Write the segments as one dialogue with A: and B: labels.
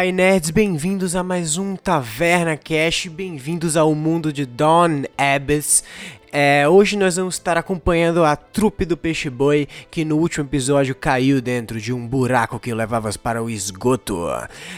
A: Olá, nerds, bem-vindos a mais um Taverna Cash, bem-vindos ao mundo de Dawn Abyss. É, hoje nós vamos estar acompanhando a trupe do Peixe Boi que no último episódio caiu dentro de um buraco que levava para o esgoto.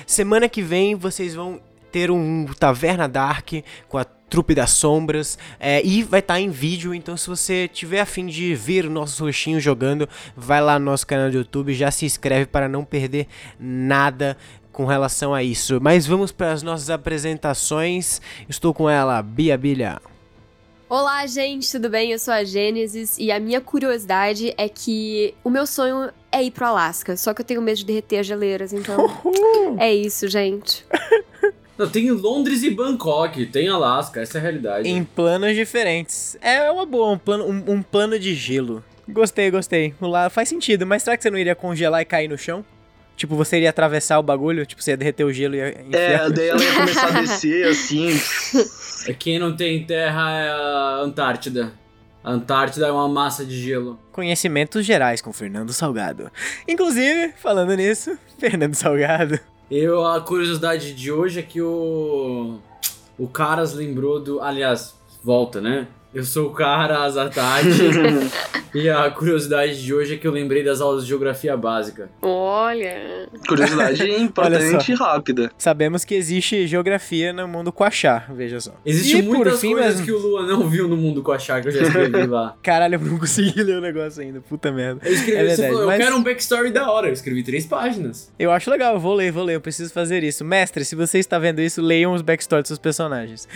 A: Semana que vem vocês vão ter um Taverna Dark com a Trupe das Sombras é, e vai estar tá em vídeo, então se você tiver afim de ver nossos roxinhos jogando, vai lá no nosso canal do YouTube, já se inscreve para não perder nada com relação a isso. Mas vamos para as nossas apresentações. Estou com ela, Bia Bilha.
B: Olá, gente, tudo bem? Eu sou a Gênesis e a minha curiosidade é que o meu sonho é ir pro Alasca, só que eu tenho medo de derreter as geleiras, então é isso, gente.
C: Não, tem Londres e Bangkok, tem Alasca, essa é a realidade.
A: Em planos diferentes. É uma boa, um plano, um, um plano de gelo. Gostei, gostei. Lá faz sentido, mas será que você não iria congelar e cair no chão? Tipo, você iria atravessar o bagulho? Tipo, você ia derreter o gelo e ia
D: enfiar... É, daí ela ia começar a descer, assim...
C: É quem não tem terra é a Antártida. A Antártida é uma massa de gelo.
A: Conhecimentos gerais com Fernando Salgado. Inclusive, falando nisso, Fernando Salgado.
C: Eu, a curiosidade de hoje é que o. O Caras lembrou do. Aliás, volta, né? Eu sou o Caras à tarde. e a curiosidade de hoje é que eu lembrei das aulas de geografia básica.
B: Olha.
D: Curiosidade importante e rápida.
A: Sabemos que existe geografia no mundo Quachá, veja só.
C: Existem muitas fim, coisas mas... que o Lua não viu no mundo Quachá que eu já escrevi lá.
A: Caralho, eu não consegui ler o negócio ainda. Puta merda.
C: Eu escrevi, é verdade, falou, mas... eu quero um backstory da hora. Eu escrevi três páginas.
A: Eu acho legal, eu vou ler, vou ler. Eu preciso fazer isso. Mestre, se você está vendo isso, leiam os backstories dos seus personagens.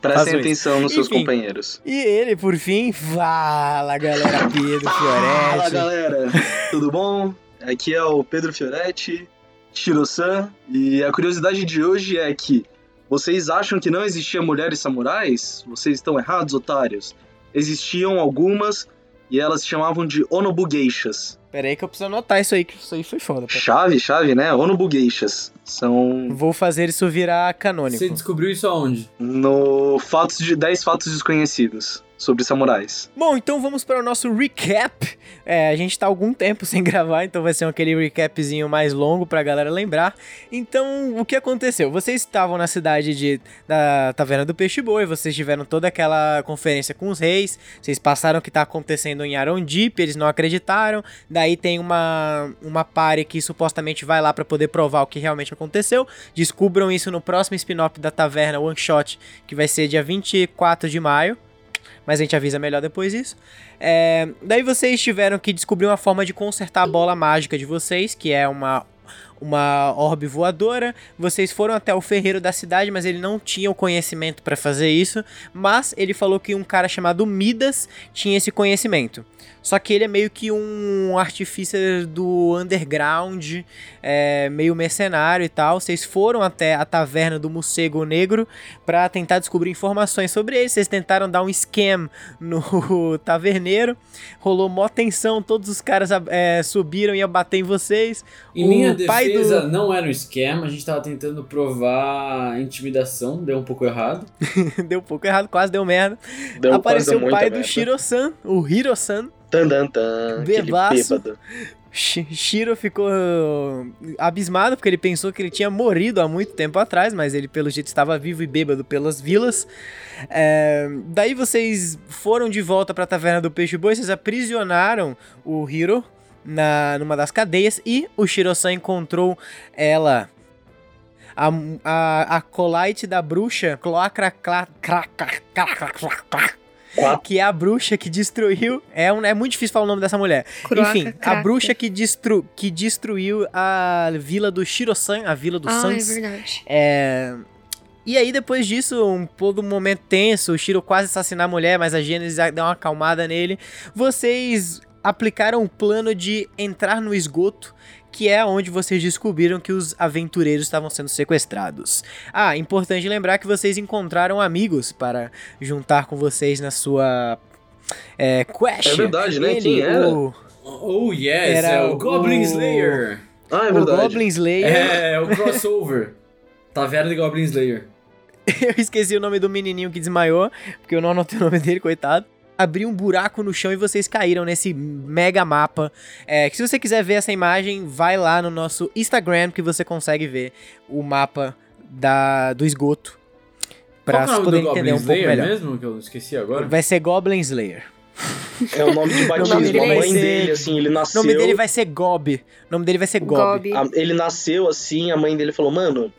D: Prestem atenção nos Enfim, seus companheiros.
A: E ele, por fim, fala galera, Pedro Fioretti.
D: Fala galera, tudo bom? Aqui é o Pedro Fioretti, Shiro-san, e a curiosidade de hoje é que vocês acham que não existiam mulheres samurais? Vocês estão errados, otários. Existiam algumas e elas se chamavam de Onobugeixas.
A: Pera aí que eu preciso anotar isso aí, que isso aí foi foda.
D: Pô. Chave, chave, né? Onobugeixas. São.
A: Vou fazer isso virar canônico.
C: Você descobriu isso aonde?
D: No Fatos de 10 Fatos Desconhecidos sobre samurais.
A: Bom, então vamos para o nosso recap. É, a gente está algum tempo sem gravar, então vai ser aquele recapzinho mais longo para a galera lembrar. Então, o que aconteceu? Vocês estavam na cidade de, da Taverna do Peixe Boi, vocês tiveram toda aquela conferência com os reis, vocês passaram o que está acontecendo em Arondip, eles não acreditaram. Daí tem uma, uma pare que supostamente vai lá para poder provar o que realmente aconteceu. Descubram isso no próximo spin-off da Taverna One Shot, que vai ser dia 24 de maio mas a gente avisa melhor depois isso. É, daí vocês tiveram que descobrir uma forma de consertar a bola mágica de vocês, que é uma uma orbe voadora. Vocês foram até o ferreiro da cidade, mas ele não tinha o conhecimento para fazer isso. Mas ele falou que um cara chamado Midas tinha esse conhecimento. Só que ele é meio que um artifício do underground, é, meio mercenário e tal. Vocês foram até a taverna do Morcego Negro para tentar descobrir informações sobre ele. Vocês tentaram dar um scam no taverneiro. Rolou mó tensão, todos os caras é, subiram e iam bater em vocês.
C: Em o minha defesa, do... não era um esquema, a gente tava tentando provar intimidação, deu um pouco errado.
A: deu um pouco errado, quase deu merda. Deu Apareceu o pai do Shiro-san, o Hiro-san.
D: Tandantan, Bebaço.
A: Shiro ficou abismado porque ele pensou que ele tinha morrido há muito tempo atrás, mas ele pelo jeito estava vivo e bêbado pelas vilas. É, daí vocês foram de volta para a taverna do Peixe Boi, vocês aprisionaram o Hiro na, numa das cadeias e o Shiro-san encontrou ela a, a, a colite da bruxa Cloacra que é a bruxa que destruiu. É, um, é muito difícil falar o nome dessa mulher. Enfim, a bruxa que, destru, que destruiu a vila do Shirosan, a vila do
B: ah,
A: Sans.
B: É verdade.
A: É. E aí, depois disso, um todo momento tenso, o Shiro quase assassinar a mulher, mas a Gênesis dá uma acalmada nele. Vocês aplicaram o plano de entrar no esgoto que é onde vocês descobriram que os aventureiros estavam sendo sequestrados. Ah, importante lembrar que vocês encontraram amigos para juntar com vocês na sua é, quest.
D: É verdade, né? Ele, Quem era?
C: O... Oh, yes, era é o Goblin o... Slayer.
D: Ah, é verdade.
A: O Goblin Slayer.
C: É, é o crossover. Taverna de Goblin Slayer.
A: eu esqueci o nome do menininho que desmaiou, porque eu não anotei o nome dele, coitado. Abriu um buraco no chão e vocês caíram nesse mega mapa. É, que se você quiser ver essa imagem, vai lá no nosso Instagram que você consegue ver o mapa da, do esgoto. Pra
C: Qual é o
A: poder
C: nome do
A: entender
C: Goblin
A: um pouco
C: Slayer
A: melhor.
C: mesmo, que eu esqueci agora?
A: Vai ser Goblin Slayer.
D: É o nome de
A: nome
D: batismo.
A: dele
D: A
A: vai
D: mãe
A: ser-
D: dele, assim, ele
A: O
D: nasceu.
A: nome dele vai ser Gob. O nome dele vai ser Gob.
B: Gob.
D: a- Ele nasceu assim, a mãe dele falou, mano,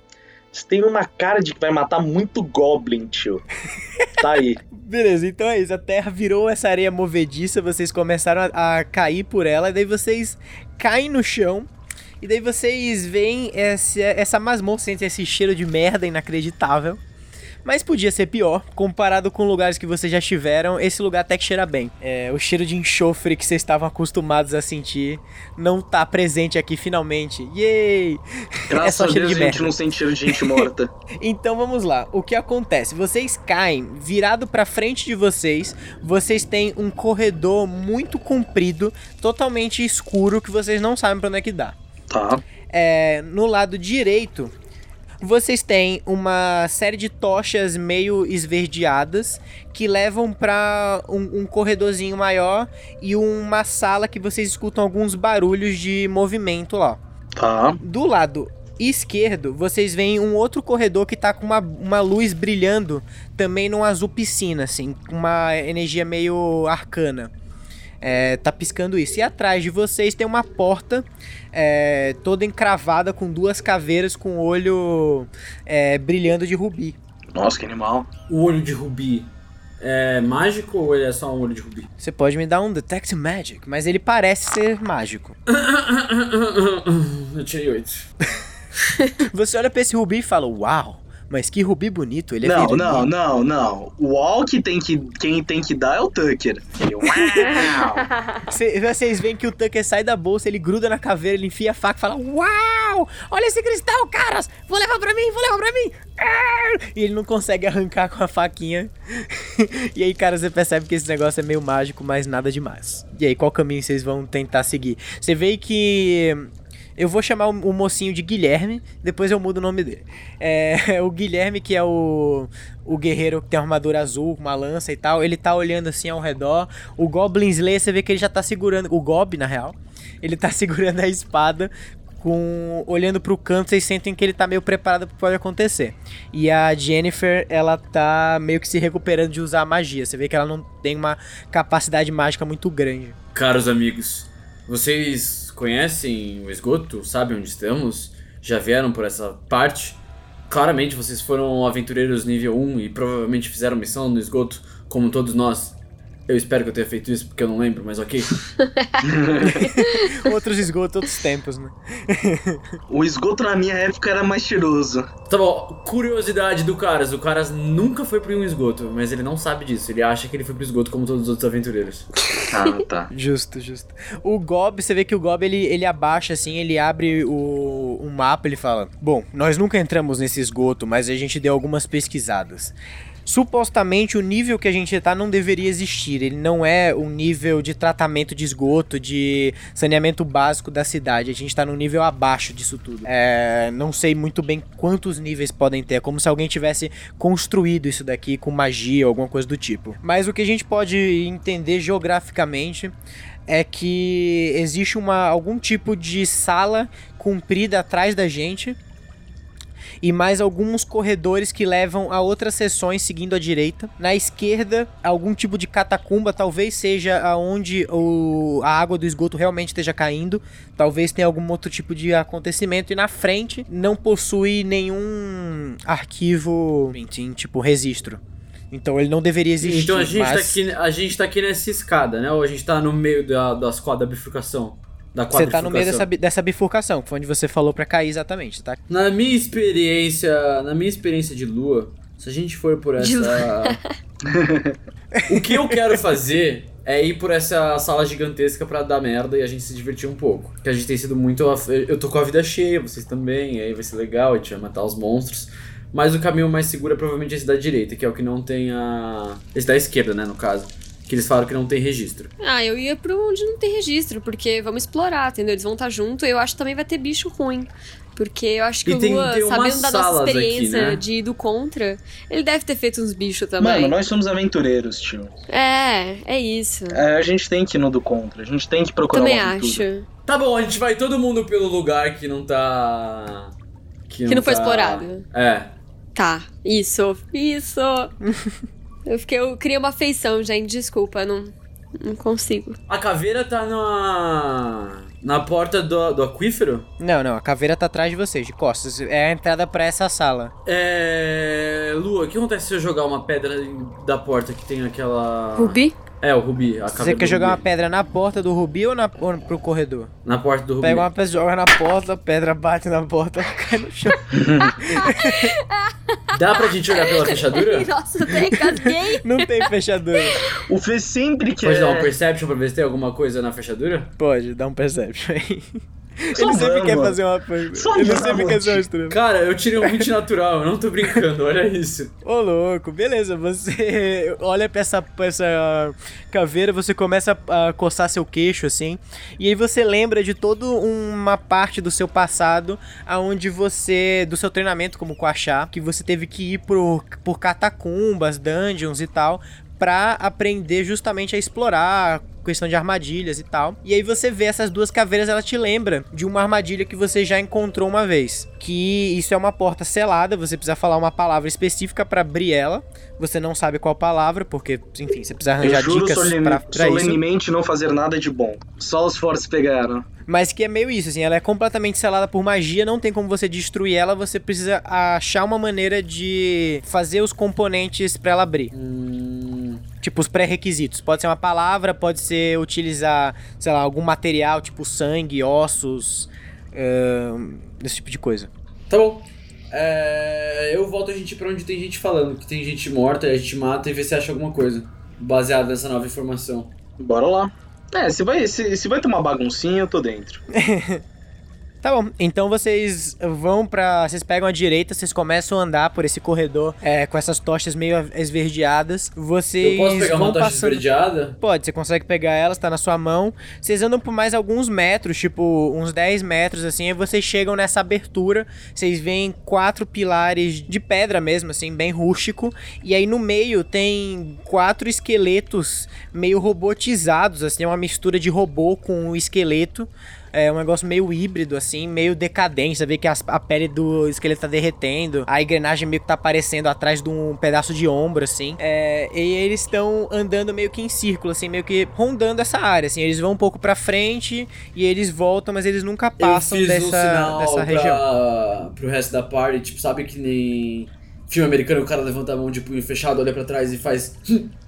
D: você tem uma cara de que vai matar muito Goblin, tio. Tá aí.
A: Beleza, então é isso. A terra virou essa areia movediça, vocês começaram a, a cair por ela, e daí vocês caem no chão. E daí vocês veem essa, essa masmorra, sentem esse cheiro de merda inacreditável. Mas podia ser pior, comparado com lugares que vocês já estiveram, esse lugar até que cheira bem. É, o cheiro de enxofre que vocês estavam acostumados a sentir não tá presente aqui finalmente. Yay!
D: Graças
A: É só
D: a
A: cheiro
D: Deus
A: de
D: a gente
A: merda.
D: não sente cheiro de gente morta.
A: Então vamos lá. O que acontece? Vocês caem, virado pra frente de vocês, vocês têm um corredor muito comprido, totalmente escuro que vocês não sabem pra onde é que dá.
D: Tá.
A: É, no lado direito, vocês têm uma série de tochas meio esverdeadas que levam pra um, um corredorzinho maior e uma sala que vocês escutam alguns barulhos de movimento lá.
D: Tá.
A: Do lado esquerdo, vocês veem um outro corredor que tá com uma, uma luz brilhando também num azul piscina, assim, com uma energia meio arcana. É, tá piscando isso. E atrás de vocês tem uma porta é, toda encravada com duas caveiras com o olho é, brilhando de rubi.
D: Nossa, que animal.
C: O olho de rubi é mágico ou ele é só um olho de rubi?
A: Você pode me dar um Detect Magic, mas ele parece ser mágico.
C: Eu tirei oito.
A: Você olha pra esse rubi e fala: Uau, mas que rubi bonito, ele é
D: não,
A: vermelho."
D: não, não, não. O all que tem que. Quem tem que dar é o Tucker.
A: Vocês veem que o Tucker sai da bolsa, ele gruda na caveira, ele enfia a faca e fala: Uau! Olha esse cristal, caras! Vou levar pra mim, vou levar pra mim! Ah!" E ele não consegue arrancar com a faquinha. e aí, cara, você percebe que esse negócio é meio mágico, mas nada demais. E aí, qual caminho vocês vão tentar seguir? Você vê que. Eu vou chamar o, o mocinho de Guilherme, depois eu mudo o nome dele. É, o Guilherme, que é o, o guerreiro que tem armadura azul, uma lança e tal, ele tá olhando assim ao redor. O Goblin Slayer, você vê que ele já tá segurando. O Gob, na real, ele tá segurando a espada. Com, olhando pro canto, vocês sentem que ele tá meio preparado pro que pode acontecer. E a Jennifer, ela tá meio que se recuperando de usar a magia. Você vê que ela não tem uma capacidade mágica muito grande.
C: Caros amigos, vocês conhecem o esgoto? Sabem onde estamos? Já vieram por essa parte? Claramente vocês foram aventureiros nível 1 e provavelmente fizeram missão no esgoto, como todos nós. Eu espero que eu tenha feito isso porque eu não lembro, mas ok.
A: Outros esgotos, outros tempos, né?
D: O esgoto na minha época era mais cheiroso.
C: Tá bom, curiosidade do Caras. O Caras nunca foi pro um esgoto, mas ele não sabe disso. Ele acha que ele foi pro esgoto como todos os outros aventureiros.
D: Ah, tá.
A: Justo, justo. O Gob, você vê que o Gob ele, ele abaixa assim, ele abre o, o mapa, ele fala: Bom, nós nunca entramos nesse esgoto, mas a gente deu algumas pesquisadas. Supostamente o nível que a gente tá não deveria existir. Ele não é um nível de tratamento de esgoto, de saneamento básico da cidade. A gente tá num nível abaixo disso tudo. É, não sei muito bem quantos níveis podem ter. É como se alguém tivesse construído isso daqui com magia alguma coisa do tipo. Mas o que a gente pode entender geograficamente é que existe uma, algum tipo de sala comprida atrás da gente e mais alguns corredores que levam a outras seções seguindo à direita. Na esquerda, algum tipo de catacumba, talvez seja aonde o, a água do esgoto realmente esteja caindo. Talvez tenha algum outro tipo de acontecimento. E na frente, não possui nenhum arquivo, enfim, tipo registro. Então ele não deveria existir.
C: então a gente,
A: mas...
C: tá aqui, a gente tá aqui nessa escada, né? Ou a gente tá no meio da, das quadras da bifurcação? Da
A: Você tá no meio dessa, dessa bifurcação, que foi onde você falou pra cair exatamente, tá?
C: Na minha experiência, na minha experiência de lua, se a gente for por essa O que eu quero fazer é ir por essa sala gigantesca pra dar merda e a gente se divertir um pouco. Que a gente tem sido muito eu tô com a vida cheia, vocês também, e aí vai ser legal, a gente vai matar os monstros. Mas o caminho mais seguro é provavelmente esse da direita, que é o que não tem a esse da esquerda, né, no caso. Que eles falaram que não tem registro.
B: Ah, eu ia pro onde não tem registro, porque vamos explorar, entendeu? Eles vão estar junto e eu acho que também vai ter bicho ruim. Porque eu acho que
C: E
B: o
C: tem-
B: Lua,
C: tem umas
B: sabendo da nossa
C: salas aqui,
B: experiência
C: né?
B: de ir do contra, ele deve ter feito uns bichos também.
D: Mano, nós somos aventureiros, tio.
B: É, é isso.
D: É, a gente tem que ir no do contra. A gente tem que procurar
B: Também
D: uma aventura.
B: acho.
C: Tá bom, a gente vai todo mundo pelo lugar que não tá.
B: Que não foi
C: tá-
B: explorado.
C: É.
B: Tá, isso, isso. eu fiquei, eu criei uma afeição, gente, desculpa, não, não consigo.
C: A caveira tá na. na porta do, do aquífero?
A: Não, não, a caveira tá atrás de vocês, de costas. É a entrada pra essa sala.
C: É. Lua, o que acontece se eu jogar uma pedra da porta que tem aquela.
B: Rubi?
C: É, o Rubi. A
A: Você quer jogar uma
C: Rubi.
A: pedra na porta do Rubi ou, na, ou pro corredor?
C: Na porta do Rubi.
A: Pega uma pedra, joga na porta, a pedra bate na porta, cai no chão.
C: Dá pra gente olhar pela fechadura?
B: Nossa, eu até casguei.
A: Não tem fechadura.
D: O Fê sempre quer.
C: Pode dar um perception pra ver se tem alguma coisa na fechadura?
A: Pode, dá um perception aí. Ele sempre
D: vamos.
A: quer fazer uma.
D: Só
A: Ele sempre quer ser estrela.
C: Cara, eu tirei um 20 natural, eu não tô brincando, olha isso.
A: Ô, louco, beleza. Você olha pra essa, pra essa caveira, você começa a coçar seu queixo, assim. E aí você lembra de toda uma parte do seu passado, aonde você. do seu treinamento como Quachá, que você teve que ir por, por catacumbas, dungeons e tal. Pra aprender justamente a explorar questão de armadilhas e tal. E aí você vê essas duas caveiras, ela te lembra de uma armadilha que você já encontrou uma vez. Que isso é uma porta selada, você precisa falar uma palavra específica pra abrir ela. Você não sabe qual palavra, porque, enfim, você precisa
D: Eu
A: arranjar
D: juro
A: dicas
D: solene-
A: pra, pra isso.
D: solenemente não fazer nada de bom. Só os fortes pegaram.
A: Mas que é meio isso, assim, ela é completamente selada por magia, não tem como você destruir ela, você precisa achar uma maneira de fazer os componentes pra ela abrir.
C: Hum.
A: Tipo, os pré-requisitos. Pode ser uma palavra, pode ser utilizar, sei lá, algum material, tipo sangue, ossos, ahn, esse tipo de coisa.
C: Tá bom. É, eu volto a gente pra onde tem gente falando, que tem gente morta, e a gente mata e vê se acha alguma coisa. Baseado nessa nova informação.
D: Bora lá. É, se vai, se, se vai ter uma baguncinha, eu tô dentro.
A: Tá bom, então vocês vão pra. Vocês pegam a direita, vocês começam a andar por esse corredor é, com essas tochas meio esverdeadas. Vocês
C: Eu posso pegar
A: vão
C: uma tocha
A: passando.
C: esverdeada?
A: Pode, você consegue pegar ela, está na sua mão. Vocês andam por mais alguns metros, tipo uns 10 metros assim, e vocês chegam nessa abertura. Vocês veem quatro pilares de pedra mesmo, assim, bem rústico. E aí no meio tem quatro esqueletos meio robotizados, assim, é uma mistura de robô com esqueleto. É um negócio meio híbrido, assim, meio decadente. Você vê que as- a pele do esqueleto tá derretendo, a engrenagem meio que tá aparecendo atrás de um pedaço de ombro, assim. É, e eles estão andando meio que em círculo, assim, meio que rondando essa área, assim. Eles vão um pouco pra frente e eles voltam, mas eles nunca passam dessa,
C: um sinal
A: dessa
C: pra,
A: região.
C: pro resto da party, tipo, sabe que nem filme americano, o cara levanta a mão de punho fechado, olha pra trás e faz...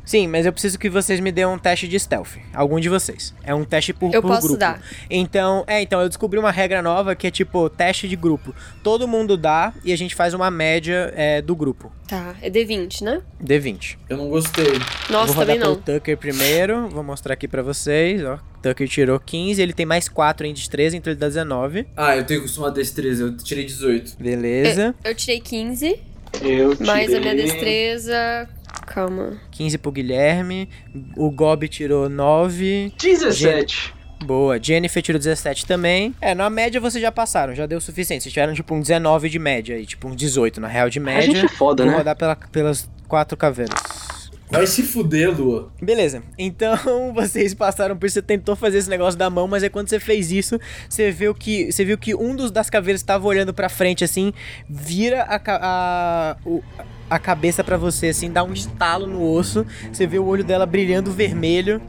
A: Sim, mas eu preciso que vocês me dêem um teste de stealth. Algum de vocês. É um teste por,
B: Eu
A: por
B: posso
A: grupo.
B: dar.
A: Então, é, então eu descobri uma regra nova que é tipo teste de grupo. Todo mundo dá e a gente faz uma média é, do grupo.
B: Tá, é D20, né?
A: D20.
C: Eu não gostei.
B: Nossa,
A: Vou rodar
B: também
A: pelo
B: não.
A: Tucker primeiro. Vou mostrar aqui pra vocês, ó. Tucker tirou 15, ele tem mais 4 em destreza, então ele dá 19.
C: Ah, eu tenho costumado destreza, eu tirei 18.
A: Beleza.
B: Eu tirei 15,
D: Eu
B: mais a minha destreza. Calma.
A: 15 pro Guilherme. O Gob tirou 9.
D: 17.
A: Boa. Jennifer tirou 17 também. É, na média vocês já passaram, já deu o suficiente. Vocês tiveram tipo um 19 de média aí, tipo um 18 na real de média.
D: A gente é foda,
A: Vou
D: né?
A: rodar pela- pelas quatro caveiras.
C: Vai se fuder, Lua.
A: Beleza, então vocês passaram por isso, você tentou fazer esse negócio da mão, mas aí quando você fez isso, você viu que, você viu que um dos das caveiras estava olhando pra frente assim, vira a, ca- a, o- a cabeça pra você assim, dá um estalo no osso, você vê o olho dela brilhando vermelho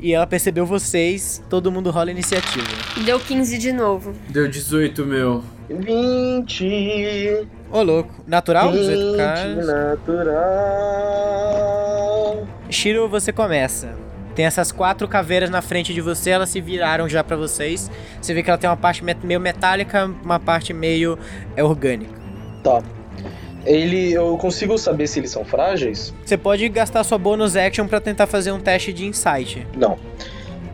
A: e ela percebeu vocês, todo mundo rola iniciativa.
B: Deu 15 de novo.
C: Deu 18, meu.
D: 20.
A: Ô louco, natural? 18
D: 20
A: caras.
D: natural.
A: Shiro, você começa. Tem essas quatro caveiras na frente de você, elas se viraram já pra vocês. Você vê que ela tem uma parte meio metálica, uma parte meio é, orgânica.
D: Tá. Ele, eu consigo saber se eles são frágeis?
A: Você pode gastar sua bonus action pra tentar fazer um teste de insight.
D: Não.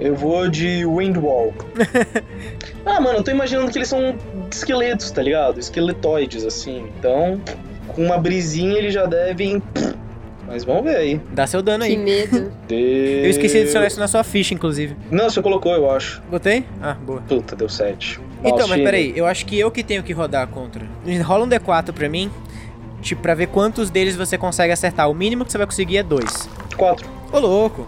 D: Eu vou de Windwall. ah, mano, eu tô imaginando que eles são esqueletos, tá ligado? Esqueletoides, assim. Então, com uma brisinha eles já devem. Mas vamos ver aí.
A: Dá seu dano
B: Que
A: aí.
B: medo.
A: Eu esqueci de adicionar isso na sua ficha, inclusive.
D: Não, você colocou, eu acho.
A: Botei? Ah, boa.
D: Puta, deu 7.
A: Então, mas
D: chega.
A: peraí, eu acho que eu que tenho que rodar contra. Rola um D4 pra mim, tipo, pra ver quantos deles você consegue acertar. O mínimo que você vai conseguir é dois.
D: Quatro.
A: Ô, louco.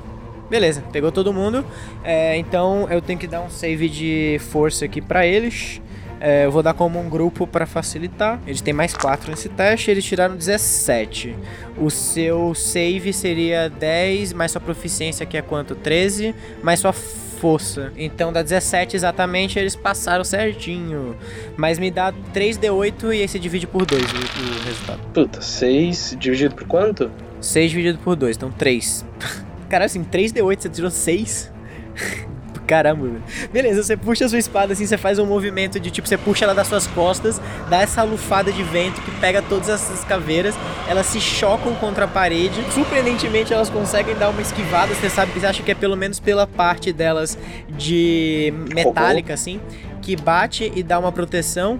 A: Beleza, pegou todo mundo. É, então eu tenho que dar um save de força aqui pra eles. É, eu vou dar como um grupo pra facilitar. Eles têm mais 4 nesse teste, eles tiraram 17. O seu save seria 10, mais sua proficiência que é quanto? 13, mais sua força. Então dá 17 exatamente, eles passaram certinho. Mas me dá 3d8 e aí você divide por 2 o, o resultado.
D: Puta, seis dividido por quanto?
A: 6 dividido por 2, então 3. Caralho, assim, 3d8 você tirou 6? Caramba, velho. Beleza, você puxa a sua espada assim, você faz um movimento de tipo, você puxa ela das suas costas, dá essa lufada de vento que pega todas essas caveiras, elas se chocam contra a parede. Surpreendentemente, elas conseguem dar uma esquivada. Você sabe que você acha que é pelo menos pela parte delas de metálica, assim, que bate e dá uma proteção.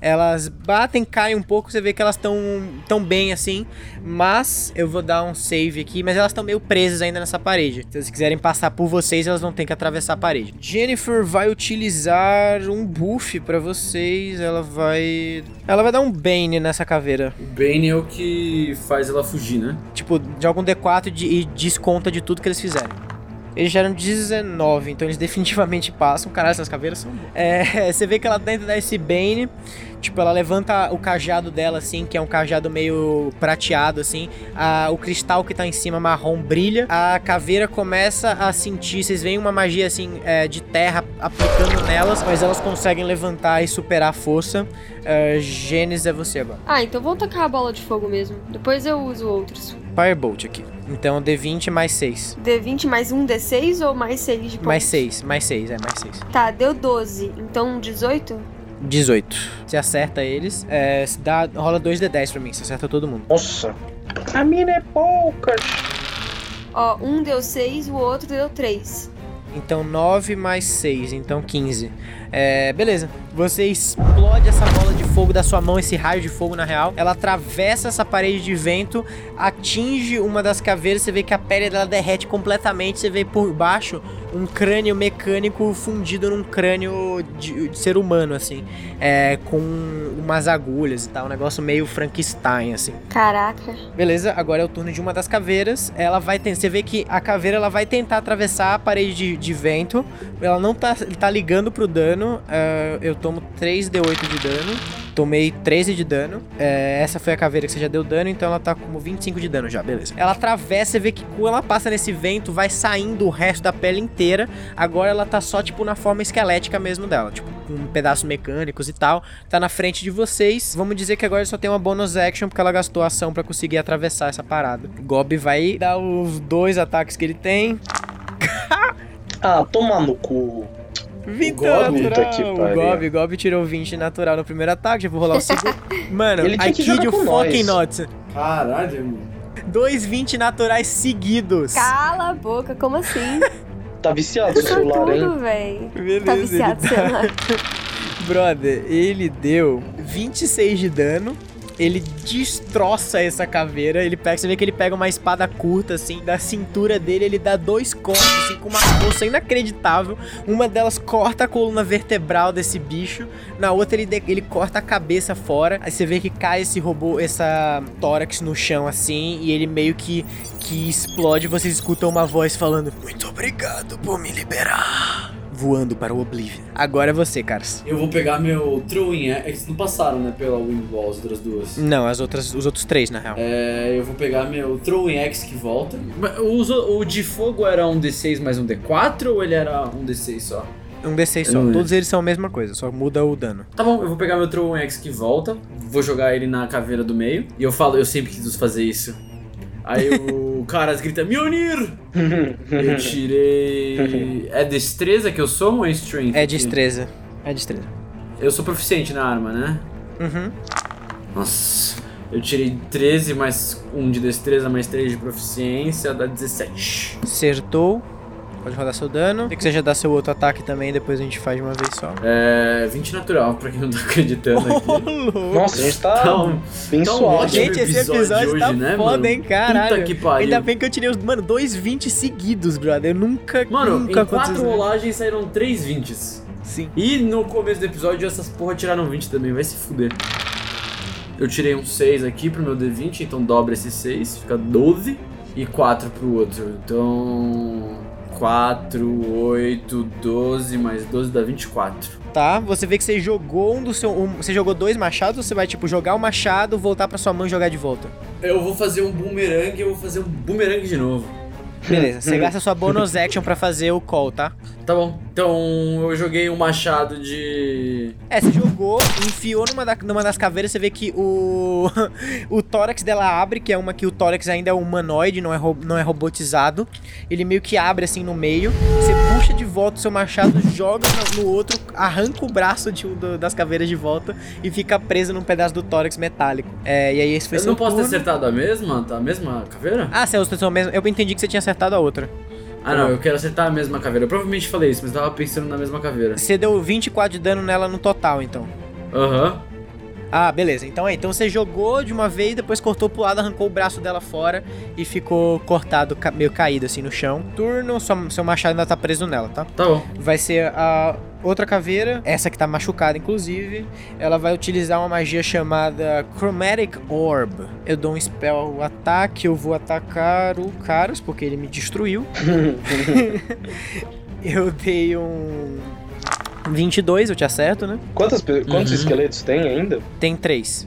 A: Elas batem, caem um pouco, você vê que elas estão tão bem assim, mas eu vou dar um save aqui, mas elas estão meio presas ainda nessa parede. Se eles quiserem passar por vocês, elas vão ter que atravessar a parede. Jennifer vai utilizar um buff pra vocês, ela vai ela vai dar um bane nessa caveira.
C: O Bane é o que faz ela fugir, né?
A: Tipo, de algum D4 de- e desconta de tudo que eles fizerem. Eles geram 19, então eles definitivamente passam. Caralho, essas caveiras são. É, você vê que ela tenta dar esse Bane. Tipo, ela levanta o cajado dela, assim, que é um cajado meio prateado, assim. A- o cristal que tá em cima, marrom, brilha. A caveira começa a sentir. Vocês veem uma magia, assim, é, de terra aplicando nelas, mas elas conseguem levantar e superar a força. É, Gênesis é você agora.
B: Ah, então vamos tacar a bola de fogo mesmo. Depois eu uso outros.
A: Firebolt aqui. Então, D20 mais 6.
B: D20 mais um D6 ou mais 6 de pontos?
A: Mais 6, mais 6, é mais 6.
B: Tá, deu 12. Então 18?
A: 18. Você acerta eles, é, se dá, rola 2d10 pra mim, você acerta todo mundo.
D: Nossa. A mina é poucas.
B: Ó, um deu 6, o outro deu 3.
A: Então 9 mais 6, então 15. É, beleza. Você explode essa bola de fogo da sua mão, esse raio de fogo na real. Ela atravessa essa parede de vento, atinge uma das caveiras. Você vê que a pele dela derrete completamente. Você vê por baixo um crânio mecânico fundido num crânio de, de ser humano, assim. É, com umas agulhas e tal. Um negócio meio Frankenstein, assim.
B: Caraca.
A: Beleza, agora é o turno de uma das caveiras. Ela vai ter, você vê que a caveira ela vai tentar atravessar a parede de, de vento. Ela não tá, tá ligando pro dano. Ah, eu tomo 3d8 de dano. Tomei 13 de dano. É, essa foi a caveira que você já deu dano, então ela tá como 25 de dano já, beleza. Ela atravessa, você vê que quando ela passa nesse vento, vai saindo o resto da pele inteira. Agora ela tá só, tipo, na forma esquelética mesmo dela. Tipo, com pedaços mecânicos e tal. Tá na frente de vocês. Vamos dizer que agora só tem uma bonus action, porque ela gastou ação pra conseguir atravessar essa parada. Gob vai dar os dois ataques que ele tem.
D: Ah, toma no cu.
A: Vitor
C: Gob?
D: Puta
A: natural.
D: que
A: O
D: pariu.
A: Gob, Gob tirou 20 natural no primeiro ataque. Já vou rolar o segundo. Mano,
D: Ele
A: I kid you
D: com
A: fucking
D: nós.
A: not.
C: Caralho, mano.
A: Dois 20 naturais seguidos.
B: Cala a boca, como assim?
D: Tá viciado o celular, hein?
B: Tudo, véi.
A: Beleza,
B: Tá
A: ele
B: viciado no celular.
A: Brother, ele deu 26 de dano. Ele destroça essa caveira. Ele pega, você vê que ele pega uma espada curta, assim, da cintura dele. Ele dá dois cortes, assim, com uma força inacreditável. Uma delas corta a coluna vertebral desse bicho. Na outra, ele, ele corta a cabeça fora. Aí você vê que cai esse robô, essa tórax no chão, assim. E ele meio que, que explode. Vocês escutam uma voz falando: Muito obrigado por me liberar. Voando para o Oblivion. Agora é você, caras.
C: Eu vou pegar meu Throwing Axe. Não passaram, né? Pela Windwall, as outras duas.
A: Não, as outras, os outros três, na real.
C: É, eu vou pegar meu Throwing Axe que volta. Mas O, o de fogo era um D6 mais um D4 ou ele era um D6 só?
A: Um D6 só.
C: Eu não
A: Todos eles são a mesma coisa, só muda o dano.
C: Tá bom, eu vou pegar meu Throwing Axe que volta, vou jogar ele na caveira do meio. E eu falo, eu sempre quis fazer isso. Aí o cara grita, Mjolnir! Eu tirei. É destreza que eu sou ou é strength?
A: É destreza. É destreza.
C: Eu sou proficiente na arma, né?
A: Uhum.
C: Nossa. Eu tirei 13 mais 1 de destreza, mais 3 de proficiência, dá 17.
A: Acertou. Pode rodar seu dano. Se que você já dá seu outro ataque também, depois a gente faz de uma vez só.
C: É. 20 natural, pra quem não tá acreditando aqui.
D: Nossa, a gente tá
C: Então,
D: bem
C: tá um
D: suave.
A: Gente, esse
C: episódio
A: episódio
C: hoje,
A: tá
C: né,
A: foda,
C: mano?
A: hein, caralho.
C: Puta que pariu.
A: Ainda bem que eu tirei os. Mano, dois 20 seguidos, brother. Eu nunca.
C: Mano,
A: nunca
C: em quatro rolagens saíram 3 20s.
A: Sim.
C: E no começo do episódio essas porra tiraram 20 também, vai se fuder. Eu tirei um 6 aqui pro meu D20, então dobra esse 6, fica 12. E 4 pro outro. Então. 4, 8, 12, mais 12 dá 24.
A: Tá, você vê que você jogou um do seu. um- você jogou dois machados ou você vai, tipo, jogar o machado, voltar pra sua mão e jogar de volta?
C: Eu vou fazer um boomerang e eu vou fazer um boomerang de novo.
A: Beleza, você gasta sua bonus action pra fazer o call, tá?
C: Tá bom. Então eu joguei um machado de.
A: É, você jogou, enfiou numa, da- numa das caveiras, você vê que o. o tórax dela abre, que é uma que o tórax ainda é humanoide, não é, não é robotizado. Ele meio que abre assim no meio. Você puxa de volta o seu machado, joga no, no outro, arranca o braço de um do- das caveiras de volta e fica preso num pedaço do tórax metálico. É, e aí esse foi
C: Eu
A: seu
C: não posso ter
A: turno.
C: acertado a mesma? Tá, a mesma caveira?
A: Ah, você acertou mesmo. Eu entendi que você tinha acertado a outra.
C: Ah não, eu quero acertar a mesma caveira. Eu provavelmente falei isso, mas eu tava pensando na mesma caveira.
A: Você deu 24 de dano nela no total, então.
C: Aham.
A: Ah, beleza. Então é, então você jogou de uma vez, depois cortou pro lado, arrancou o braço dela fora e ficou cortado, meio caído assim no chão. Turno, sua- seu machado ainda tá preso nela, tá?
C: Tá bom.
A: Vai ser a outra caveira, essa que tá machucada inclusive. Ela vai utilizar uma magia chamada Chromatic Orb. Eu dou um spell ataque, eu vou atacar o Caros, porque ele me destruiu. Eu dei um 22, eu te acerto, né?
D: Quantas, pe- quantos
C: Uhum.
D: esqueletos tem ainda?
A: Tem três.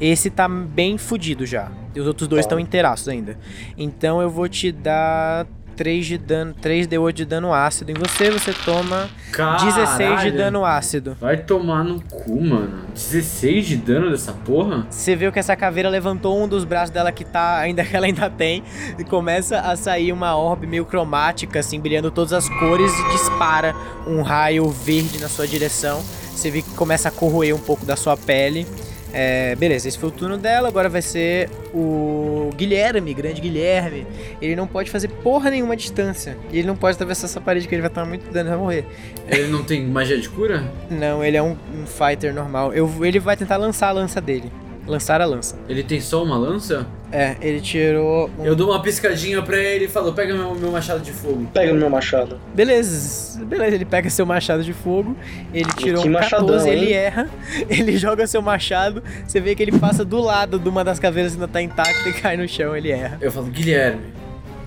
A: Esse tá bem fudido já. E os outros dois
D: Tá.
A: estão inteiraços ainda. Então eu vou te dar 3 de dano, 3 d8 de dano ácido em você, você toma 16 de
C: Caralho.
A: dano ácido.
C: Vai tomar no cu, mano. 16 de dano dessa porra?
A: Você viu que essa caveira levantou um dos braços dela que tá ainda que ela ainda tem e começa a sair uma orbe meio cromática assim, brilhando todas as cores e dispara um raio verde na sua direção. Você vê que começa a corroer um pouco da sua pele. É, beleza, esse foi o turno dela, agora vai ser o Guilherme, grande Guilherme. Ele não pode fazer porra nenhuma distância. E ele não pode atravessar essa parede que ele vai tomar muito dano e vai morrer.
C: Ele não tem magia de cura?
A: Não, ele é um, um fighter normal. Eu, ele vai tentar lançar a lança dele. Lançar a lança.
C: Ele tem só uma lança?
A: É, ele tirou. Um...
C: Eu dou uma piscadinha pra ele e falo, pega meu, meu machado de fogo.
D: Pega no meu machado.
A: Beleza, beleza, ele pega seu machado de fogo, ele tirou
D: Que
A: um
D: machadão,
A: 14, ele
D: hein?
A: erra, ele joga seu machado, você vê que ele passa do lado de uma das caveiras que ainda tá intacta e cai no chão, ele erra.
C: Eu falo, Guilherme.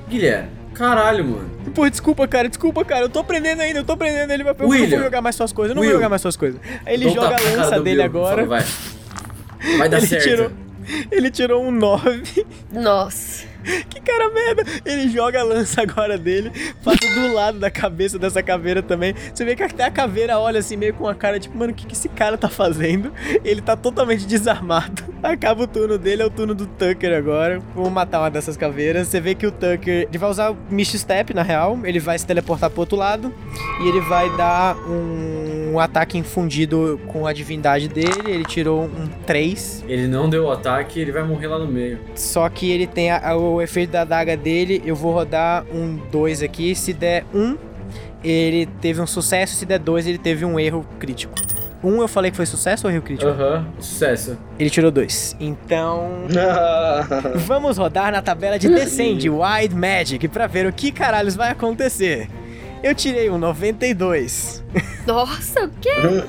C: Guilherme. Caralho, mano.
A: Pô, desculpa, cara, desculpa, cara, eu tô aprendendo ainda, eu tô aprendendo, ele vai eu não
C: William.
A: vou jogar mais suas coisas, eu não
C: Will.
A: vou jogar mais suas coisas. Aí ele
C: Dou
A: joga a lança dele agora,
C: Falo, vai. Vai dar
A: ele
C: certo.
A: tirou, ele tirou um 9,
B: Nossa.
A: que cara merda, ele joga a lança agora dele, passa do lado da cabeça dessa caveira também, você vê que até a caveira olha assim meio com a cara, tipo, mano, o que, que esse cara tá fazendo? Ele tá totalmente desarmado, acaba o turno dele, é o turno do Tucker agora, vamos matar uma dessas caveiras, você vê que o Tucker, ele vai usar o Mist Step, na real, ele vai se teleportar pro outro lado, e ele vai dar um ataque infundido com a divindade dele, ele tirou um 3,
C: Ele não deu o ataque, ele vai morrer lá no meio.
A: só que ele tem a- a- o efeito da adaga dele. Eu vou rodar um 2 aqui. Se der 1, um, ele teve um sucesso. Se der 2, ele teve um erro crítico. Um eu falei que foi sucesso ou erro crítico?
C: Aham, sucesso.
A: Ele tirou 2. Então. Vamos rodar na tabela de Descend Wide Magic pra ver o que caralhos vai acontecer. Eu tirei um 92.
B: Nossa, o quê?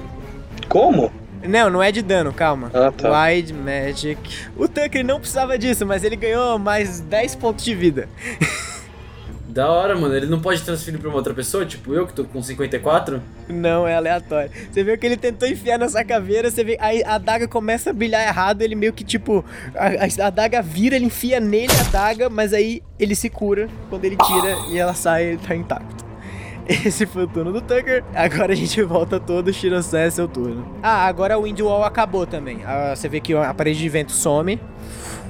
D: Como?
A: Não, não é de dano, calma.
D: Ah, tá.
A: Wide Magic. O Tucker não precisava disso, mas ele ganhou mais 10 pontos de vida.
C: Da hora, mano. Ele não pode transferir pra uma outra pessoa? Tipo eu que tô com 54?
A: Não, é aleatório. Você vê que ele tentou enfiar nessa caveira, você vê aí a adaga começa a brilhar errado, ele meio que tipo a, a, a adaga vira, ele enfia nele a adaga, mas aí ele se cura quando ele tira e ela sai, ele tá intacto. Esse foi o turno do Tucker. Agora a gente volta todo, Shirosé é seu turno. Ah, agora o Windwall acabou também. Ah, você vê que a parede de vento some.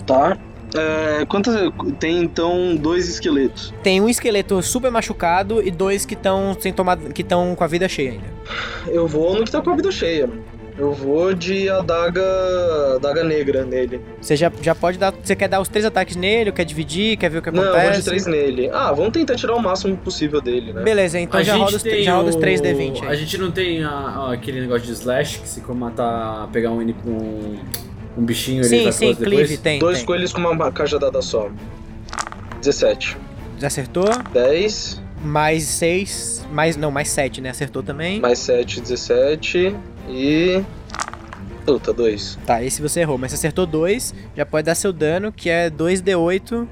D: Tá. É, quantas. Tem então dois esqueletos.
A: Tem um esqueleto super machucado e dois que estão sem tomar, que estão com a vida cheia ainda.
D: Eu vou no que tá com a vida cheia. Eu vou de adaga. adaga negra nele.
A: Você já, já pode dar. Você quer dar os três ataques nele, quer dividir, quer ver o que
D: Não, eu
A: acontece?
D: vou de três nele. Ah, vamos tentar tirar o máximo possível dele, né?
A: Beleza, então já roda, os,
C: tem
A: já roda os
C: o-
A: 3D20
C: A
A: aí.
C: gente não tem a- a- aquele negócio de slash, que se for matar, pegar um, um, um bichinho ele
A: Sim,
C: vai
A: sim,
C: close depois?
A: Clive, tem.
D: Dois
A: tem.
D: coelhos com uma cajadada só. 17.
A: Já acertou?
D: 10.
A: Mais 6. Mais. Não, mais 7, né? Acertou também.
D: Mais 7, 17. E. Puta, 2.
A: Tá, esse você errou, mas você acertou 2, já pode dar seu dano, que é 2d8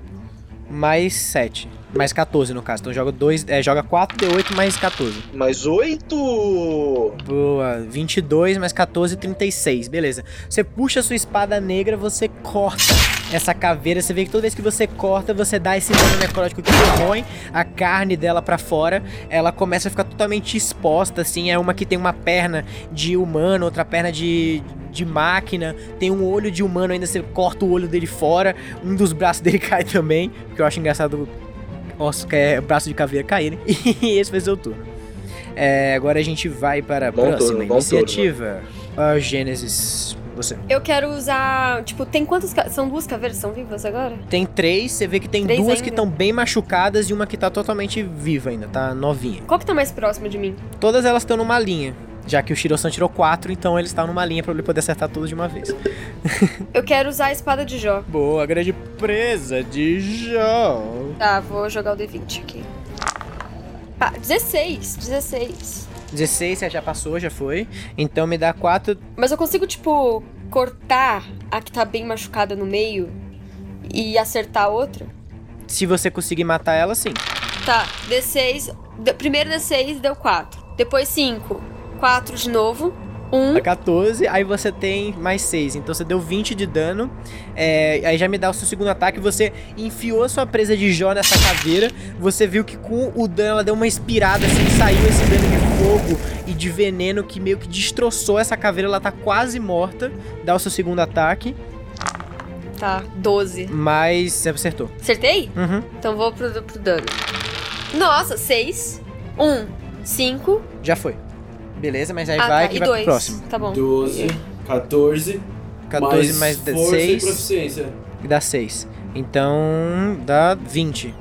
A: mais 7. Mais 14 no caso. Então joga, 2, é, joga 4d8 mais 14.
D: Mais 8!
A: Boa, 22 mais 14, 36. Beleza. Você puxa a sua espada negra, você corta essa caveira. Você vê que toda vez que você corta, você dá esse dano necrótico que corrói a carne dela pra fora. Ela começa a ficar totalmente exposta, assim. É uma que tem uma perna de humano, outra perna de, de máquina. Tem um olho de humano ainda, você corta o olho dele fora. Um dos braços dele cai também, que eu acho engraçado que é braço de caveira caírem. E esse vai ser o turno. É, agora a gente vai para a próxima
D: turno,
A: iniciativa. A Gênesis. Você.
B: Eu quero usar. Tipo, tem quantas. São duas caveiras? São vivas agora?
A: Tem três, você vê que tem
B: Três
A: duas que
B: ainda?
A: estão bem machucadas e uma que tá totalmente viva ainda, tá novinha.
B: Qual que tá mais próximo de mim?
A: Todas elas estão numa linha. Já que o Shiro-san tirou quatro, então eles estão numa linha pra ele poder acertar todos de uma vez.
B: Eu quero usar a espada de Jó.
A: Boa, grande presa de Jó.
B: Tá, vou jogar o D20 aqui. Ah, 16, 16.
A: 16 você já passou, já foi. Então me dá 4.
B: Mas eu consigo, tipo, cortar a que tá bem machucada no meio e acertar a outra?
A: Se você conseguir matar ela, sim.
B: Tá, D6. de- primeiro D6 deu 4. Depois 5. 4 de novo. 1.
A: Dá 14, aí você tem mais 6. Então você deu 20 de dano. É, aí já me dá o seu segundo ataque. Você enfiou a sua presa de Jó nessa caveira. Você viu que com o dano ela deu uma inspirada, assim, saiu esse dano de fogo e de veneno que meio que destroçou essa caveira. Ela tá quase morta. Dá o seu segundo ataque.
B: Tá, 12.
A: Mas você acertou.
B: Acertei?
A: Uhum.
B: Então vou pro, pro dano. Nossa, 6. 1. 5.
A: Já foi. Beleza, mas aí
B: Ah,
A: vai
B: tá.
A: que
B: E
A: vai pro
B: 2.
A: próximo.
B: Tá bom.
C: 12, 14.
A: 14 mais,
C: mais força
A: 6.
C: e proficiência.
A: que dá 6. Então dá 20.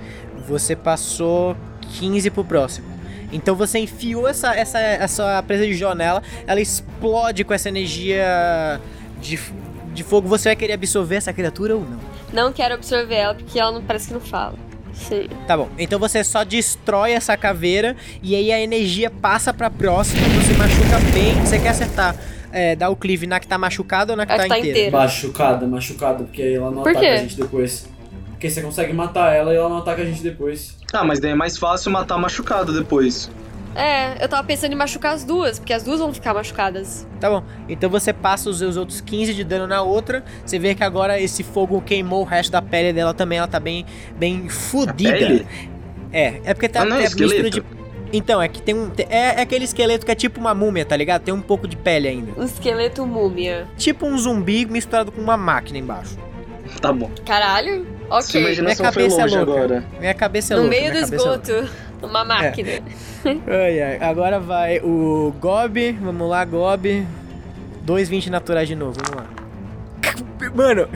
A: Você passou 15 pro próximo. Então você enfiou essa, essa, essa presa de Jó nela, ela explode com essa energia de, de fogo. Você vai querer absorver essa criatura ou não?
B: Não quero absorver ela porque ela não parece que não fala. Sim.
A: Tá bom, então você só destrói essa caveira e aí a energia passa pra próxima, você machuca bem. Você quer acertar, é, dar o cleave na que tá machucada ou na que tá,
B: que tá
A: inteira?
B: inteira.
C: Machucada, machucada, porque aí ela não
B: Por
C: ataca
B: quê?
C: a gente depois. Porque você consegue matar ela e ela não ataca a gente depois.
D: Ah, mas daí é mais fácil matar machucado depois.
B: É, eu tava pensando em machucar as duas, porque as duas vão ficar machucadas.
A: Tá bom. Então você passa os seus outros 15 de dano na outra. Você vê que agora esse fogo queimou o resto da pele dela também. Ela tá bem, bem fodida. É, é porque tá
D: Ah, não é
A: mistura de. Então, é que tem um. te- É, é aquele esqueleto que é tipo uma múmia, tá ligado? Tem um pouco de pele ainda.
B: Um esqueleto múmia.
A: Tipo um zumbi misturado com uma máquina embaixo.
D: Tá bom.
B: Caralho? Ok.
A: Minha
D: foi
A: cabeça é louca.
D: agora.
A: Minha cabeça é
B: No
A: louca,
B: meio do
A: é
B: esgoto. Uma máquina.
A: Ai, ai. Agora vai o Gob. Vamos lá, Gob. 2,20 naturais de novo, vamos lá. Mano,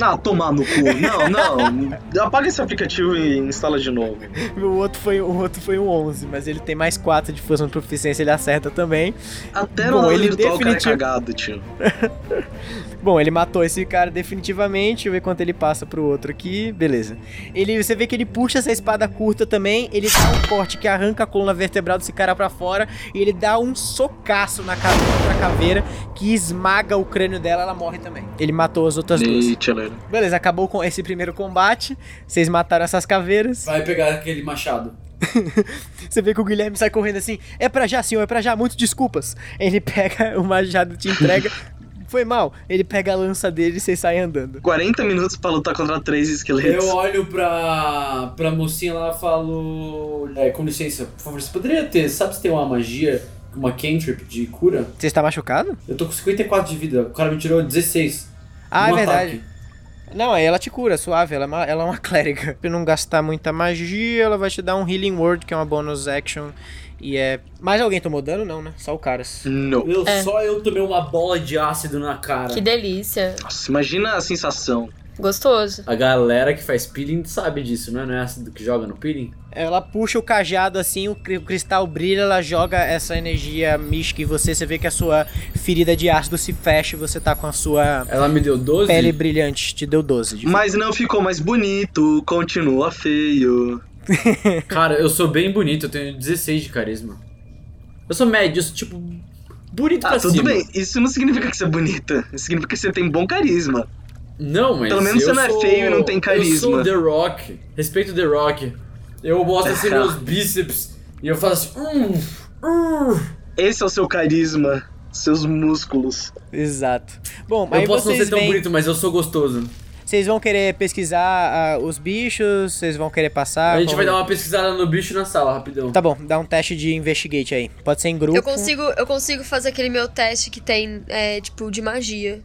D: Ah, tomar no cu. Não, não. Apaga esse aplicativo e instala de novo.
A: o outro foi, o outro foi um 11, mas ele tem mais 4 de força de proficiência, ele acerta também.
D: Até
A: Bom,
D: no
A: ele
D: virtual o cara é cagado, tio.
A: Bom, ele matou esse cara definitivamente. Deixa eu ver quanto ele passa pro outro aqui. Beleza. Ele, você vê que ele puxa essa espada curta também. Ele dá um corte que arranca a coluna vertebral desse cara pra fora. E ele dá um socaço na caveira, na caveira que esmaga o crânio dela. Ela morre também. Ele matou as outras duas.
D: E,
A: Beleza, acabou com esse primeiro combate. Vocês mataram essas caveiras.
C: Vai pegar aquele machado.
A: Você vê que o Guilherme sai correndo assim. É pra já, senhor, é pra já. Muitas desculpas. Ele pega o machado e te entrega. Foi mal. Ele pega a lança dele e vocês saem andando.
D: 40 minutos pra lutar contra três esqueletos.
C: Eu olho pra, pra mocinha lá e falo. É, com licença, por favor, você poderia ter. Sabe se tem uma magia, uma cantrip de cura?
A: Você está machucado?
C: Eu tô com 54 de vida, o cara me tirou 16.
A: Ah,
C: Um
A: é verdade. Não, aí ela te cura, suave. Ela é uma, ela é uma clériga. Pra não gastar muita magia, ela vai te dar um Healing Word, que é uma bonus action. E é. Mais alguém tomou dano? Não, né? Só o Caras.
D: Não.
C: Eu,
B: É.
C: Só eu tomei uma bola de ácido na cara.
B: Que delícia.
D: Nossa, imagina a sensação.
B: Gostoso.
C: A galera que faz peeling sabe disso, né? Não é ácido que joga no peeling?
A: Ela puxa o cajado assim, o, cri- o cristal brilha, ela joga essa energia mística em você. Você vê que a sua ferida de ácido se fecha e você tá com a sua
C: Ela me deu 12?
A: pele brilhante. Te deu 12. de
D: Mas não ficou mais bonito, continua feio.
C: Cara, eu sou bem bonito, eu tenho 16 de carisma. Eu sou médio, eu sou tipo. Bonito
D: Ah,
C: pra
D: tudo
C: cima.
D: bem. Isso não significa que você é bonita. Isso significa que você tem bom carisma.
C: Não, mas.
D: Pelo menos
C: eu
D: você não é
C: sou-
D: feio e não tem
C: Eu
D: carisma.
C: sou The Rock. Respeito The Rock. Eu mostro assim meus bíceps e eu faço assim. Hum, hum.
D: Esse é o seu carisma, seus músculos.
A: Exato. Bom,
C: Eu
A: aí
C: posso não ser tão
A: vêm-
C: bonito, mas eu sou gostoso.
A: Vocês vão querer pesquisar ah, os bichos? Vocês vão querer passar?
C: a gente
A: Como-
C: vai dar uma pesquisada no bicho na sala, rapidão.
A: Tá bom, dá um teste de investigate aí. Pode ser em grupo.
B: Eu consigo, eu consigo fazer aquele meu teste que tem, é, tipo, de magia.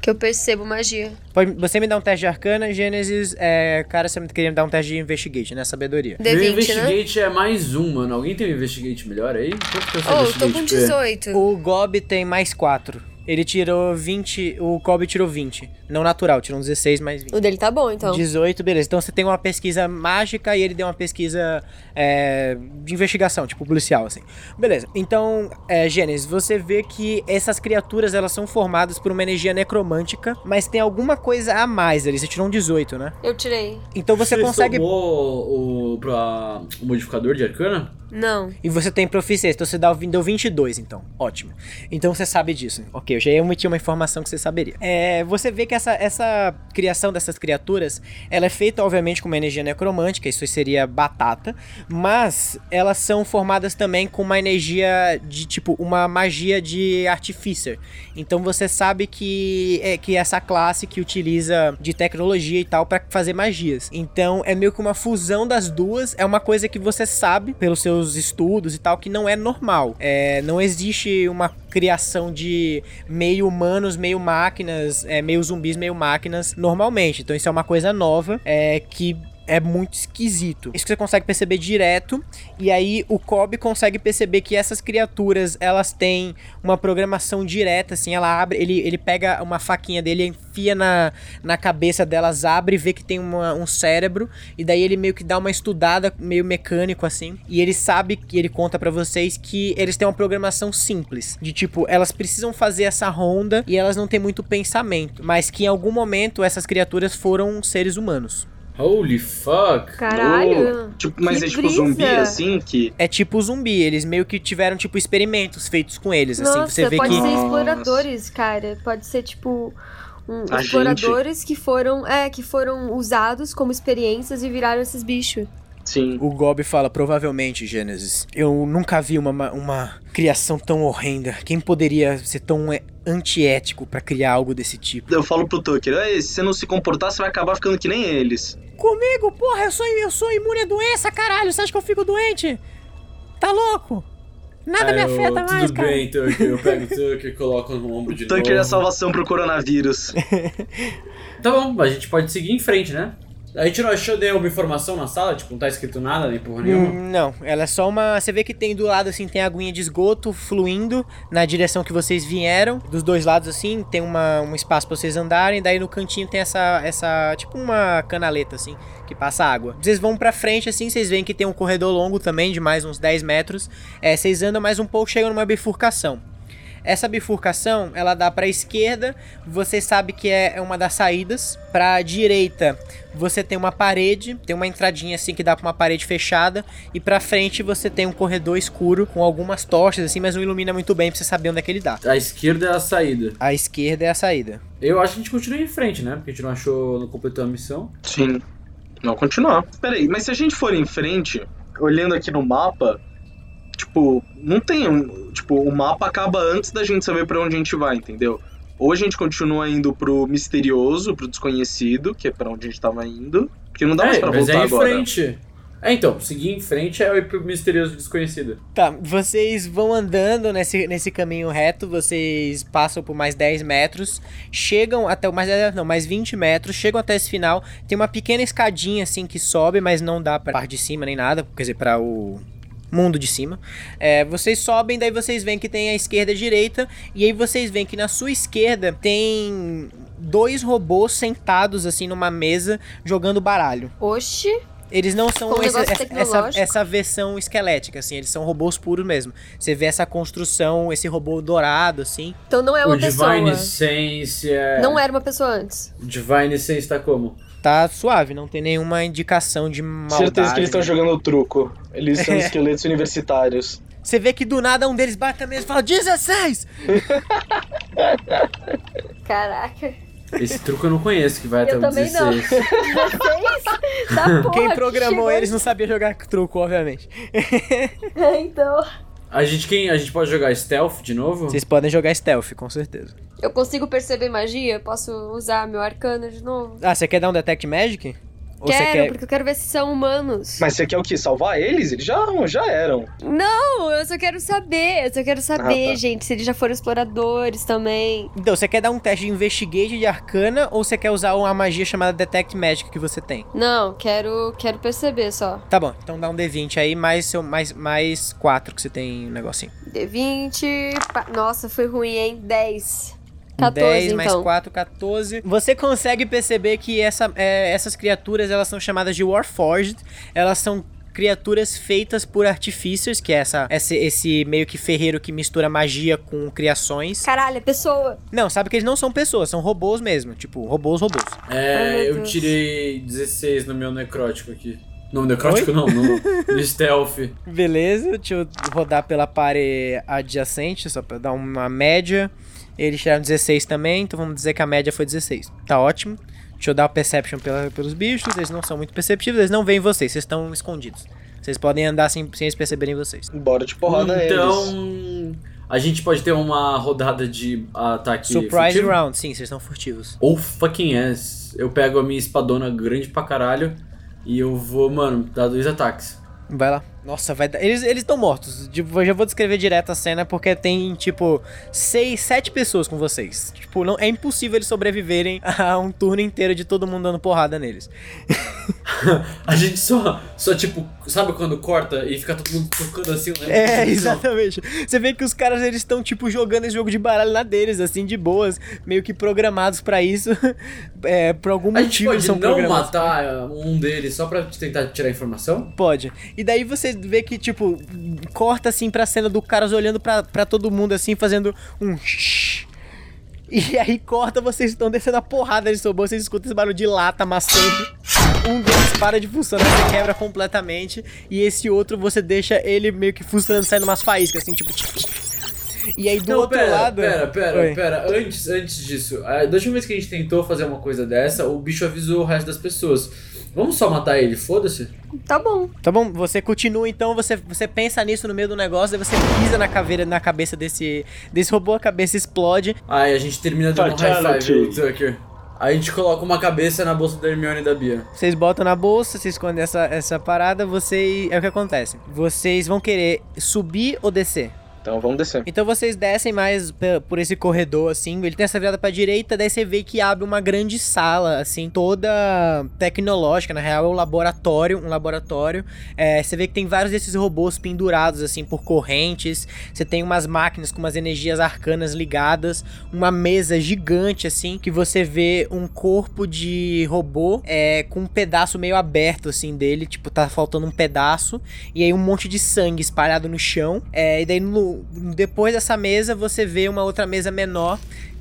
B: Que eu percebo magia.
A: Pode- você me dá um teste de arcana, Gênesis. É, cara, você me queria me dar um teste de investigate, né? Sabedoria.
C: Meu
B: D20, né?
C: investigate é mais um, mano. Alguém tem um investigate melhor aí? Quanto que é o seu
B: Oh, eu tô com
C: Pê?
B: 18.
A: O Gob tem mais 4. Ele tirou 20. O Gob tirou 20. Não natural, tirou um 16 mais 20.
B: O dele tá bom, então.
A: 18, beleza. Então você tem uma pesquisa mágica e ele deu uma pesquisa é, de investigação, tipo policial, assim. Beleza. Então, é, Gênesis, você vê que essas criaturas elas são formadas por uma energia necromântica, mas tem alguma coisa a mais ali. Você tirou um 18, né?
B: Eu tirei.
A: Então você consegue.
C: tomou o, pra- o modificador de arcana?
B: Não.
A: E você tem proficiência, então você dá, deu 22, então. Ótimo. Então você sabe disso. Ok, eu já omiti uma informação que você saberia. É, você vê que essa, essa criação dessas criaturas, ela é feita, obviamente, com uma energia necromântica, isso seria batata, mas elas são formadas também com uma energia de, tipo, uma magia de artificer. Então você sabe que, é, que essa classe que utiliza de tecnologia e tal pra fazer magias. Então é meio que uma fusão das duas, é uma coisa que você sabe pelos seus estudos e tal que não é normal. É, não existe uma criação de meio humanos, meio máquinas, é, meio zumbis, meio máquinas normalmente. Então isso é uma coisa nova, é que é muito esquisito. Isso que você consegue perceber direto. E aí o Kobe consegue perceber que essas criaturas, elas têm uma programação direta, assim, ela abre, ele, ele pega uma faquinha dele, enfia na, na cabeça delas, abre vê que tem uma- um cérebro, e daí ele meio que dá uma estudada, meio mecânico, assim, e ele sabe, que ele conta pra vocês que eles têm uma programação simples, de tipo, elas precisam fazer essa ronda e elas não têm muito pensamento, mas que em algum momento essas criaturas foram seres humanos.
C: Holy fuck.
B: Caralho.
D: Tipo, mas
B: Que
D: é tipo
B: brisa.
D: zumbi, assim, que...
A: É tipo zumbi, eles meio que tiveram tipo experimentos feitos com eles, assim,
B: Nossa,
A: você vê
B: pode
A: que
B: ser
D: Nossa.
B: exploradores, cara. Pode ser tipo um, exploradores que foram, é, que foram usados como experiências e viraram esses bichos.
D: Sim.
A: O Gob fala, provavelmente, Gênesis. Eu nunca vi uma, uma, criação tão horrenda. Quem poderia ser tão é, antiético pra criar algo desse tipo?
D: Eu falo pro Tucker, "Ei, se você não se comportar, você vai acabar ficando que nem eles.
A: Comigo, porra, eu sou, eu sou imune à doença, caralho. Você acha que eu fico doente? Tá louco? Nada me
C: Aí eu,
A: afeta mais,
C: Tudo
A: cara.
C: bem, Tucker. Eu pego o Tucker e coloco no ombro de
D: Tucker é
C: novo.
D: a salvação pro coronavírus.
C: Tá bom, a gente pode seguir em frente, né? A gente não achou nenhuma informação na sala? Tipo, não tá escrito nada, nem porra nenhuma?
A: Hum, não, ela é só uma. Você vê que tem do lado assim, tem aguinha de esgoto fluindo na direção que vocês vieram. Dos dois lados, assim, tem uma, um espaço pra vocês andarem. Daí no cantinho tem essa. essa tipo uma canaleta, assim, que passa água. Vocês vão pra frente, assim, vocês veem que tem um corredor longo também, de mais uns 10 metros. É, vocês andam mais um pouco, chegam numa bifurcação. Essa bifurcação, ela dá pra esquerda, você sabe que é é uma das saídas. Pra direita, você tem uma parede, tem uma entradinha assim que dá pra uma parede fechada. E pra frente você tem um corredor escuro com algumas tochas assim, mas não ilumina muito bem pra você saber onde é que ele dá.
C: A esquerda é a saída.
A: A esquerda é a saída.
C: Eu acho que a gente continua em frente, né? Porque a gente não achou, não completou a missão.
D: Sim. Não, continuar. Peraí, mas se a gente for em frente, olhando aqui no mapa, tipo, não tem um. Tipo, o mapa acaba antes da gente saber pra onde a gente vai, entendeu? Ou a gente continua indo pro misterioso, pro desconhecido, que é pra onde a gente tava indo. Porque não dá mais
C: é,
D: pra
C: mas
D: voltar
C: é em
D: agora.
C: frente. É, então, seguir em frente é ir pro misterioso desconhecido.
A: Tá, vocês vão andando nesse, nesse caminho reto, vocês passam por mais 10 metros, chegam até o mais 10, não, mais 20 metros, chegam até esse final, tem uma pequena escadinha assim que sobe, mas não dá pra parte de cima nem nada, quer dizer, pra o mundo de cima. É, vocês sobem, daí vocês veem que tem a esquerda e a direita, e aí vocês veem que na sua esquerda tem dois robôs sentados assim numa mesa jogando baralho.
B: Oxi.
A: Eles não são
B: um
A: essa, essa, essa versão esquelética, assim, eles são robôs puros mesmo. Você vê essa construção, esse robô dourado, assim.
B: Então não é
C: o
B: uma pessoa.
C: Divine Sense é.
B: Não era uma pessoa antes.
C: O Divine Sense tá como?
A: Tá suave, não tem nenhuma indicação de maldade.
D: Certeza que eles estão jogando truco. Eles são
A: É.
D: esqueletos universitários.
A: Você vê que do nada um deles bate a mesa e fala 16!
B: Caraca.
C: Esse truque eu não conheço, que vai até
B: Eu
C: o
B: também não.
C: 16.
B: 16? Tá porra.
A: Quem programou
B: chegou
A: eles não sabia jogar truco, obviamente.
B: É, então.
C: A gente, quem, a gente pode jogar Stealth de novo?
A: Vocês podem jogar stealth, com certeza.
B: Eu consigo perceber magia? Posso usar meu arcano de novo?
A: Ah, você quer dar um Detect Magic? Ou
B: quero,
A: quer.
B: porque eu quero ver se são humanos.
D: Mas você quer o quê? Salvar eles? Eles já, já eram.
B: Não, eu só quero saber. Eu só quero saber,
D: Ah, tá.
B: gente, se eles já foram exploradores também.
A: Então, você quer dar um teste de Investigate de Arcana ou você quer usar uma magia chamada Detect Magic que você tem?
B: Não, quero, quero perceber só.
A: Tá bom, então dá um D20 aí, mais, seu, mais, mais 4 que você tem um negocinho.
B: D20. pa- Nossa, foi ruim, hein? 10. 14,
A: 10 mais
B: então.
A: 4, 14. Você consegue perceber que essa, é, essas criaturas, elas são chamadas de Warforged. Elas são criaturas feitas por artificers, que é essa, esse, esse meio que ferreiro que mistura magia com criações.
B: Caralho, é pessoa.
A: Não, sabe que eles não são pessoas, são robôs mesmo. Tipo, robôs, robôs.
C: É,
B: meu
C: eu
B: Deus.
C: tirei 16 no meu necrótico aqui. No necrótico não, no, no stealth.
A: Beleza, deixa eu rodar pela pare adjacente, só pra dar uma média. Eles tiraram 16 também, então vamos dizer que a média foi 16. Tá ótimo. Deixa eu dar o perception pela- pelos bichos, eles não são muito perceptíveis, eles não veem vocês, vocês estão escondidos. Vocês podem andar sem, sem eles perceberem vocês.
D: Bora de porrada eles.
C: então, a gente pode ter uma rodada de ataque
A: Surprise
C: furtivo?
A: round, sim, vocês estão furtivos.
C: Ou fucking ass. Eu pego a minha espadona grande pra caralho e eu vou, mano, dar dois ataques.
A: Vai lá. Nossa, vai dar. Eles estão mortos. Eu já vou descrever direto a cena porque tem, tipo, seis, sete pessoas com vocês. Tipo, não, é impossível eles sobreviverem a um turno inteiro de todo mundo dando porrada neles.
C: A gente só, só tipo, sabe quando corta e fica todo mundo tocando assim? Né?
A: É, exatamente. Você vê que os caras eles estão tipo jogando esse jogo de baralho na deles, assim, de boas, meio que programados pra isso. É, por algum
C: A gente
A: motivo eles
C: pode
A: são
C: não
A: programados.
C: matar um deles só pra tentar tirar informação?
A: Pode. E daí você vê que, tipo, corta assim pra cena do caras olhando pra, pra todo mundo assim, fazendo um shhh. E aí corta, vocês estão descendo a porrada de robô, vocês escutam esse barulho de lata amassando. Um deles para de funcionar, você quebra completamente. E esse outro você deixa ele meio que funcionando, saindo umas faíscas, assim, tipo. E aí do
C: não,
A: outro
C: pera,
A: lado.
C: pera, pera,
A: Oi.
C: pera. Antes, antes disso, a da última vez que a gente tentou fazer uma coisa dessa, o bicho avisou o resto das pessoas. Vamos só matar ele, foda-se.
B: Tá bom.
A: Tá bom, você continua então, você, você pensa nisso no meio do negócio, aí você pisa na caveira, na cabeça desse, desse robô, a cabeça explode.
C: Aí a gente termina de um high five, Tucker. Aí a gente coloca uma cabeça na bolsa da Hermione e da Bia.
A: Vocês botam na bolsa, vocês escondem essa, essa parada, você. É o que acontece. Vocês vão querer subir ou descer.
D: Então vamos descer.
A: Então vocês descem mais por esse corredor, assim. Ele tem essa virada pra direita, daí você vê que abre uma grande sala, assim, toda tecnológica. Na real, é um laboratório. Um laboratório. É, você vê que tem vários desses robôs pendurados, assim, por correntes. Você tem umas máquinas com umas energias arcanas ligadas. Uma mesa gigante, assim, que você vê um corpo de robô é, com um pedaço meio aberto, assim, dele. Tipo, tá faltando um pedaço. E aí um monte de sangue espalhado no chão. É, e daí no- depois dessa mesa você vê uma outra mesa menor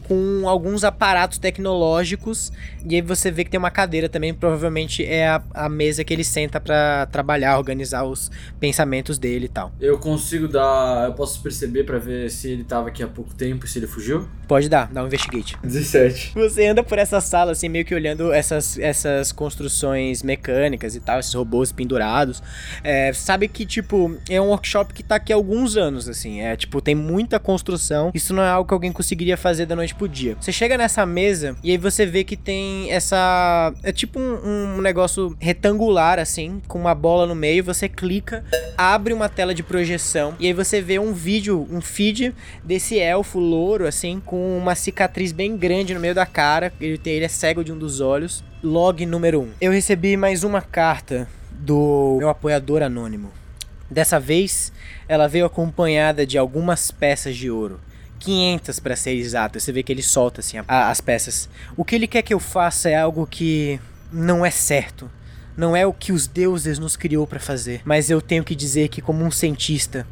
A: com alguns aparatos tecnológicos. E aí você vê que tem uma cadeira também, provavelmente é a, a mesa que ele senta pra trabalhar, organizar os pensamentos dele e tal.
C: Eu consigo dar. Eu posso perceber pra ver se ele tava aqui há pouco tempo e se ele fugiu?
A: Pode dar, dá um investigate.
C: 17.
A: Você anda por essa sala, assim, meio que olhando essas, essas construções mecânicas e tal, esses robôs pendurados. É, sabe que, tipo, é um workshop que tá aqui há alguns anos, assim. É, tipo, tem muita construção. Isso não é algo que alguém conseguiria fazer da noite pro dia. Você chega nessa mesa e aí você vê que tem essa. É tipo um, um negócio retangular, assim, com uma bola no meio. Você clica, abre uma tela de projeção e aí você vê um vídeo, um feed desse elfo louro, assim, com uma cicatriz bem grande no meio da cara. Ele, tem, ele é cego de um dos olhos. Log número 1. Um. Eu recebi mais uma carta do meu apoiador anônimo. Dessa vez, ela veio acompanhada de algumas peças de ouro. 500 para ser exato. Você vê que ele solta assim a- as peças. O que ele quer que eu faça é algo que não é certo, não é o que os deuses nos criou para fazer, mas eu tenho que dizer que como um cientista,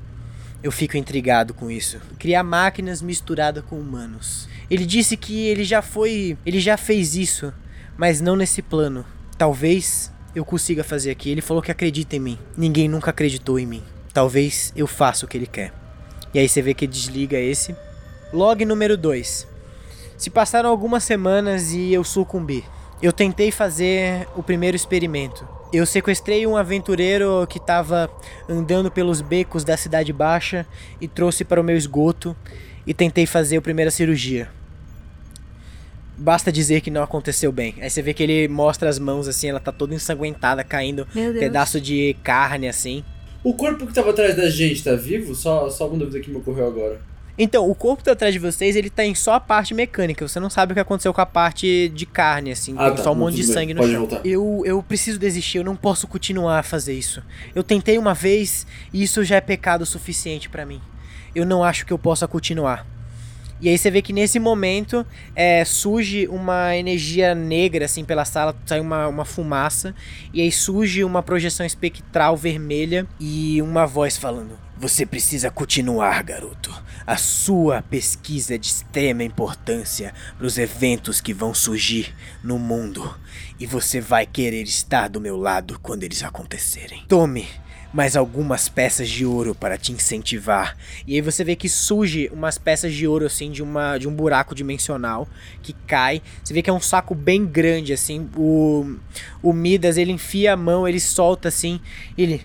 A: eu fico intrigado com isso. Criar máquinas misturadas com humanos. Ele disse que ele já foi, ele já fez isso, mas não nesse plano. Talvez eu consiga fazer aqui. Ele falou que acredita em mim. Ninguém nunca acreditou em mim. Talvez eu faça o que ele quer. E aí você vê que desliga esse. Log número 2. Se passaram algumas semanas e eu sucumbi. Eu tentei fazer o primeiro experimento. Eu sequestrei um aventureiro que estava andando pelos becos da Cidade Baixa e trouxe para o meu esgoto e tentei fazer a primeira cirurgia. Basta dizer que não aconteceu bem. Aí você vê que ele mostra as mãos assim, ela tá toda ensanguentada, caindo pedaço de carne assim.
C: O corpo que tava atrás da gente tá vivo? Só, só uma dúvida que me ocorreu agora.
A: Então, o corpo tá atrás de vocês, ele tá em só a parte mecânica. Você não sabe o que aconteceu com a parte de carne, assim.
C: Ah,
A: tem
C: tá.
A: só um monte de
C: bem.
A: sangue no
C: Pode
A: chão.
C: voltar.
A: Eu, eu preciso desistir, eu não posso continuar a fazer isso. Eu tentei uma vez e isso já é pecado suficiente pra mim. Eu não acho que eu possa continuar. E aí você vê que nesse momento é, surge uma energia negra assim pela sala, sai uma, uma fumaça, e aí surge uma projeção espectral vermelha e uma voz falando: Você precisa continuar, garoto. A sua pesquisa é de extrema importância para os eventos que vão surgir no mundo. E você vai querer estar do meu lado quando eles acontecerem. Tome mais algumas peças de ouro para te incentivar. E aí você vê que surge umas peças de ouro assim de uma de um buraco dimensional que cai. Você vê que é um saco bem grande assim. O o Midas ele enfia a mão, ele solta assim, ele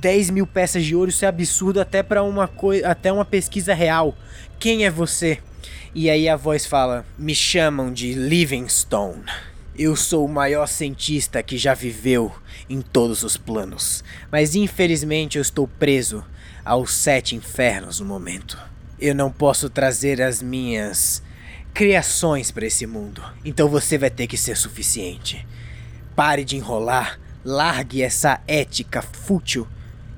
A: 10 mil peças de ouro, isso é absurdo até para uma coisa, até uma pesquisa real. Quem é você? E aí a voz fala: Me chamam de Livingstone. Eu sou o maior cientista que já viveu em todos os planos, mas infelizmente eu estou preso aos sete infernos no momento. Eu não posso trazer as minhas criações para esse mundo, então você vai ter que ser suficiente. Pare de enrolar, largue essa ética fútil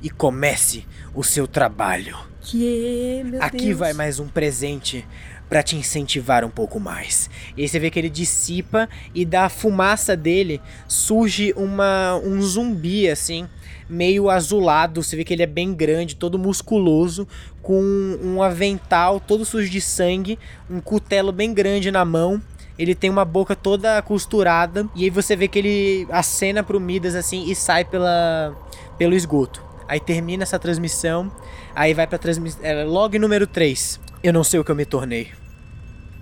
A: e comece o seu trabalho.
B: Que, meu
A: Aqui
B: Deus.
A: vai mais um presente pra te incentivar um pouco mais. E aí você vê que ele dissipa e da fumaça dele surge uma um zumbi assim, meio azulado. Você vê que ele é bem grande, todo musculoso, com um avental todo sujo de sangue, um cutelo bem grande na mão. Ele tem uma boca toda costurada e aí você vê que ele acena pro Midas assim e sai pela pelo esgoto. Aí termina essa transmissão, aí vai pra transmissão, é, log número 3. Eu não sei o que eu me tornei.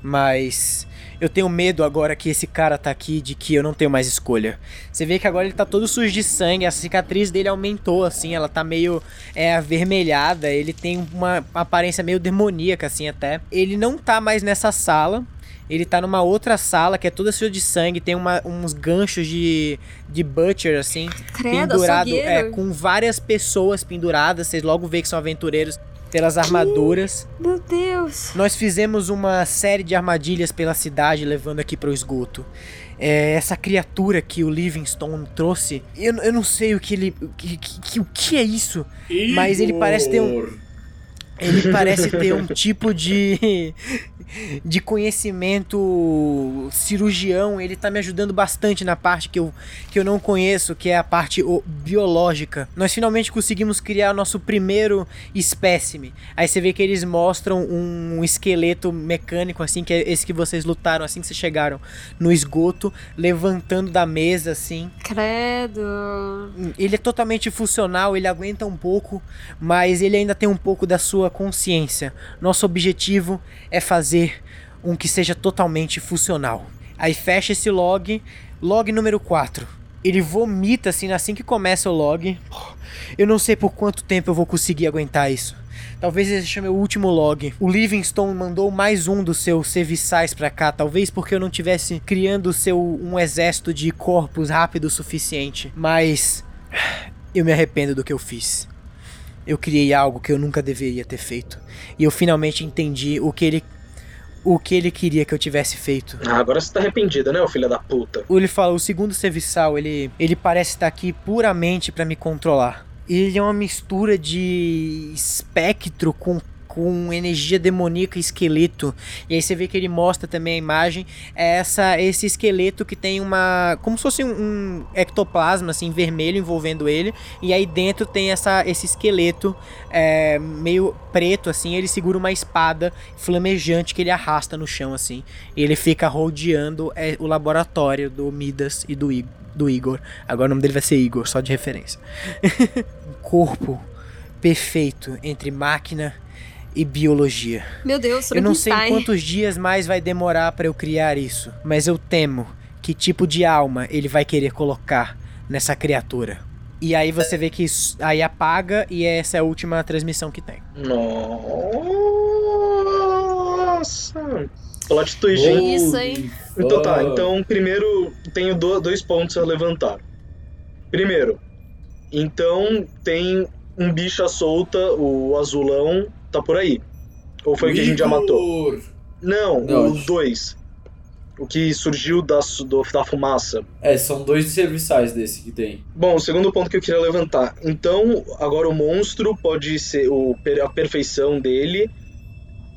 A: Mas eu tenho medo agora que esse cara tá aqui de que eu não tenho mais escolha. Você vê que agora ele tá todo sujo de sangue, a cicatriz dele aumentou assim, ela tá meio é avermelhada, ele tem uma aparência meio demoníaca assim até. Ele não tá mais nessa sala. Ele tá numa outra sala que é toda suja de sangue, tem uma- uns ganchos de, de butcher assim,
B: Credo,
A: pendurado
B: açougueiro.
A: é, com várias pessoas penduradas. Vocês logo vê que são aventureiros pelas armaduras.
B: Meu Deus.
A: Nós fizemos uma série de armadilhas pela cidade, levando aqui para o esgoto. É, essa criatura que o Livingstone trouxe, eu, eu não sei o que ele. O que, que- o que é isso? Mas ele parece ter um-
C: Igor.
A: Ele parece ter um tipo de. de conhecimento cirurgião. Ele tá me ajudando bastante na parte que eu, que eu não conheço, que é a parte o, biológica. Nós finalmente conseguimos criar nosso primeiro espécime. Aí você vê que eles mostram um esqueleto mecânico, assim, que é esse que vocês lutaram assim que vocês chegaram no esgoto, levantando da mesa, assim.
B: Credo.
A: Ele é totalmente funcional, ele aguenta um pouco, mas ele ainda tem um pouco da sua consciência. Nosso objetivo é fazer um que seja totalmente funcional. Aí fecha esse log, log número 4. Ele vomita assim assim que começa o log. Eu não sei por quanto tempo eu vou conseguir aguentar isso. Talvez esse seja meu último log. O Livingstone mandou mais um dos seus serviçais pra cá, talvez porque eu não tivesse criando seu um exército de corpos rápido o suficiente. Mas eu me arrependo do que eu fiz. Eu criei algo que eu nunca deveria ter feito. E eu finalmente entendi o que ele o que ele queria que eu tivesse feito.
D: Ah, agora você tá arrependido, né, ô filho da puta?
A: Ele fala, o segundo serviçal, ele, ele parece estar aqui puramente pra me controlar. Ele é uma mistura de espectro com com energia demoníaca esqueleto. E aí você vê que ele mostra também a imagem. É essa, esse esqueleto que tem uma. como se fosse um, um ectoplasma, assim, vermelho envolvendo ele. E aí dentro tem essa, esse esqueleto é, meio preto, assim. Ele segura uma espada flamejante que ele arrasta no chão, assim. E ele fica rodeando é, o laboratório do Midas e do Igor. Do Igor. Agora o nome dele vai ser Igor, só de referência. um corpo perfeito entre máquina e biologia.
B: Meu Deus,
A: Eu não sei quantos dias mais vai demorar para eu criar isso, mas eu temo que tipo de alma ele vai querer colocar nessa criatura. E aí você vê que isso, aí apaga e essa é a última transmissão que tem.
D: Nossa! Plot twist, hein?
B: isso, hein?
D: Então tá, então primeiro tenho do- dois pontos a levantar. Primeiro, então tem um bicha solta, o azulão, tá por aí. Ou foi o que a gente já matou? Não,
C: Não,
D: o
C: acho-
D: dois. O que surgiu da, do- da fumaça.
C: É, são dois serviçais desse que tem.
D: Bom, o segundo ponto que eu queria levantar. Então, agora o monstro pode ser o, a perfeição dele.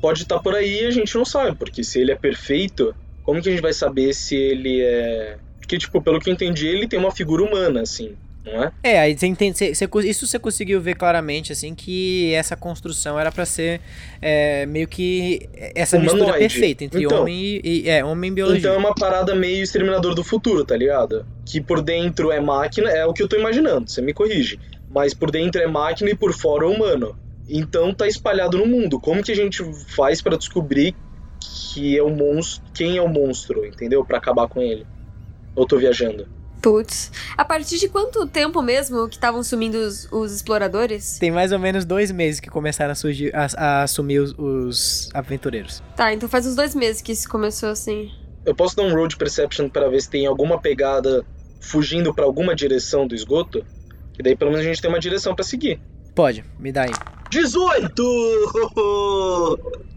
D: Pode estar por aí e a gente não sabe, porque se ele é perfeito, como que a gente vai saber se ele é. Porque, tipo, pelo que eu entendi, ele tem uma figura humana, assim, não é?
A: É, aí você entende, você- você isso você conseguiu ver claramente, assim, que essa construção era pra ser é, meio que essa mistura
D: Humanoide.
A: perfeita entre
D: Então.
A: homem e, e- é, homem e biologia.
D: Então é uma parada meio exterminador do futuro, tá ligado? Que por dentro é máquina, é o que eu tô imaginando, você me corrige. Mas por dentro é máquina e por fora é humano. Então tá espalhado no mundo. Como que a gente faz pra descobrir que é o monstro, quem é o monstro, entendeu? Pra acabar com ele. Eu tô viajando.
B: Putz. A partir de quanto tempo mesmo que estavam sumindo os, os exploradores?
A: Tem mais ou menos dois meses que começaram a, surgir, a, a assumir os, os aventureiros.
B: Tá, então faz uns dois meses que isso começou assim.
D: Eu posso dar um road perception pra ver se tem alguma pegada fugindo pra alguma direção do esgoto? Que daí pelo menos a gente tem uma direção pra seguir.
A: Pode, me dá aí.
D: 18!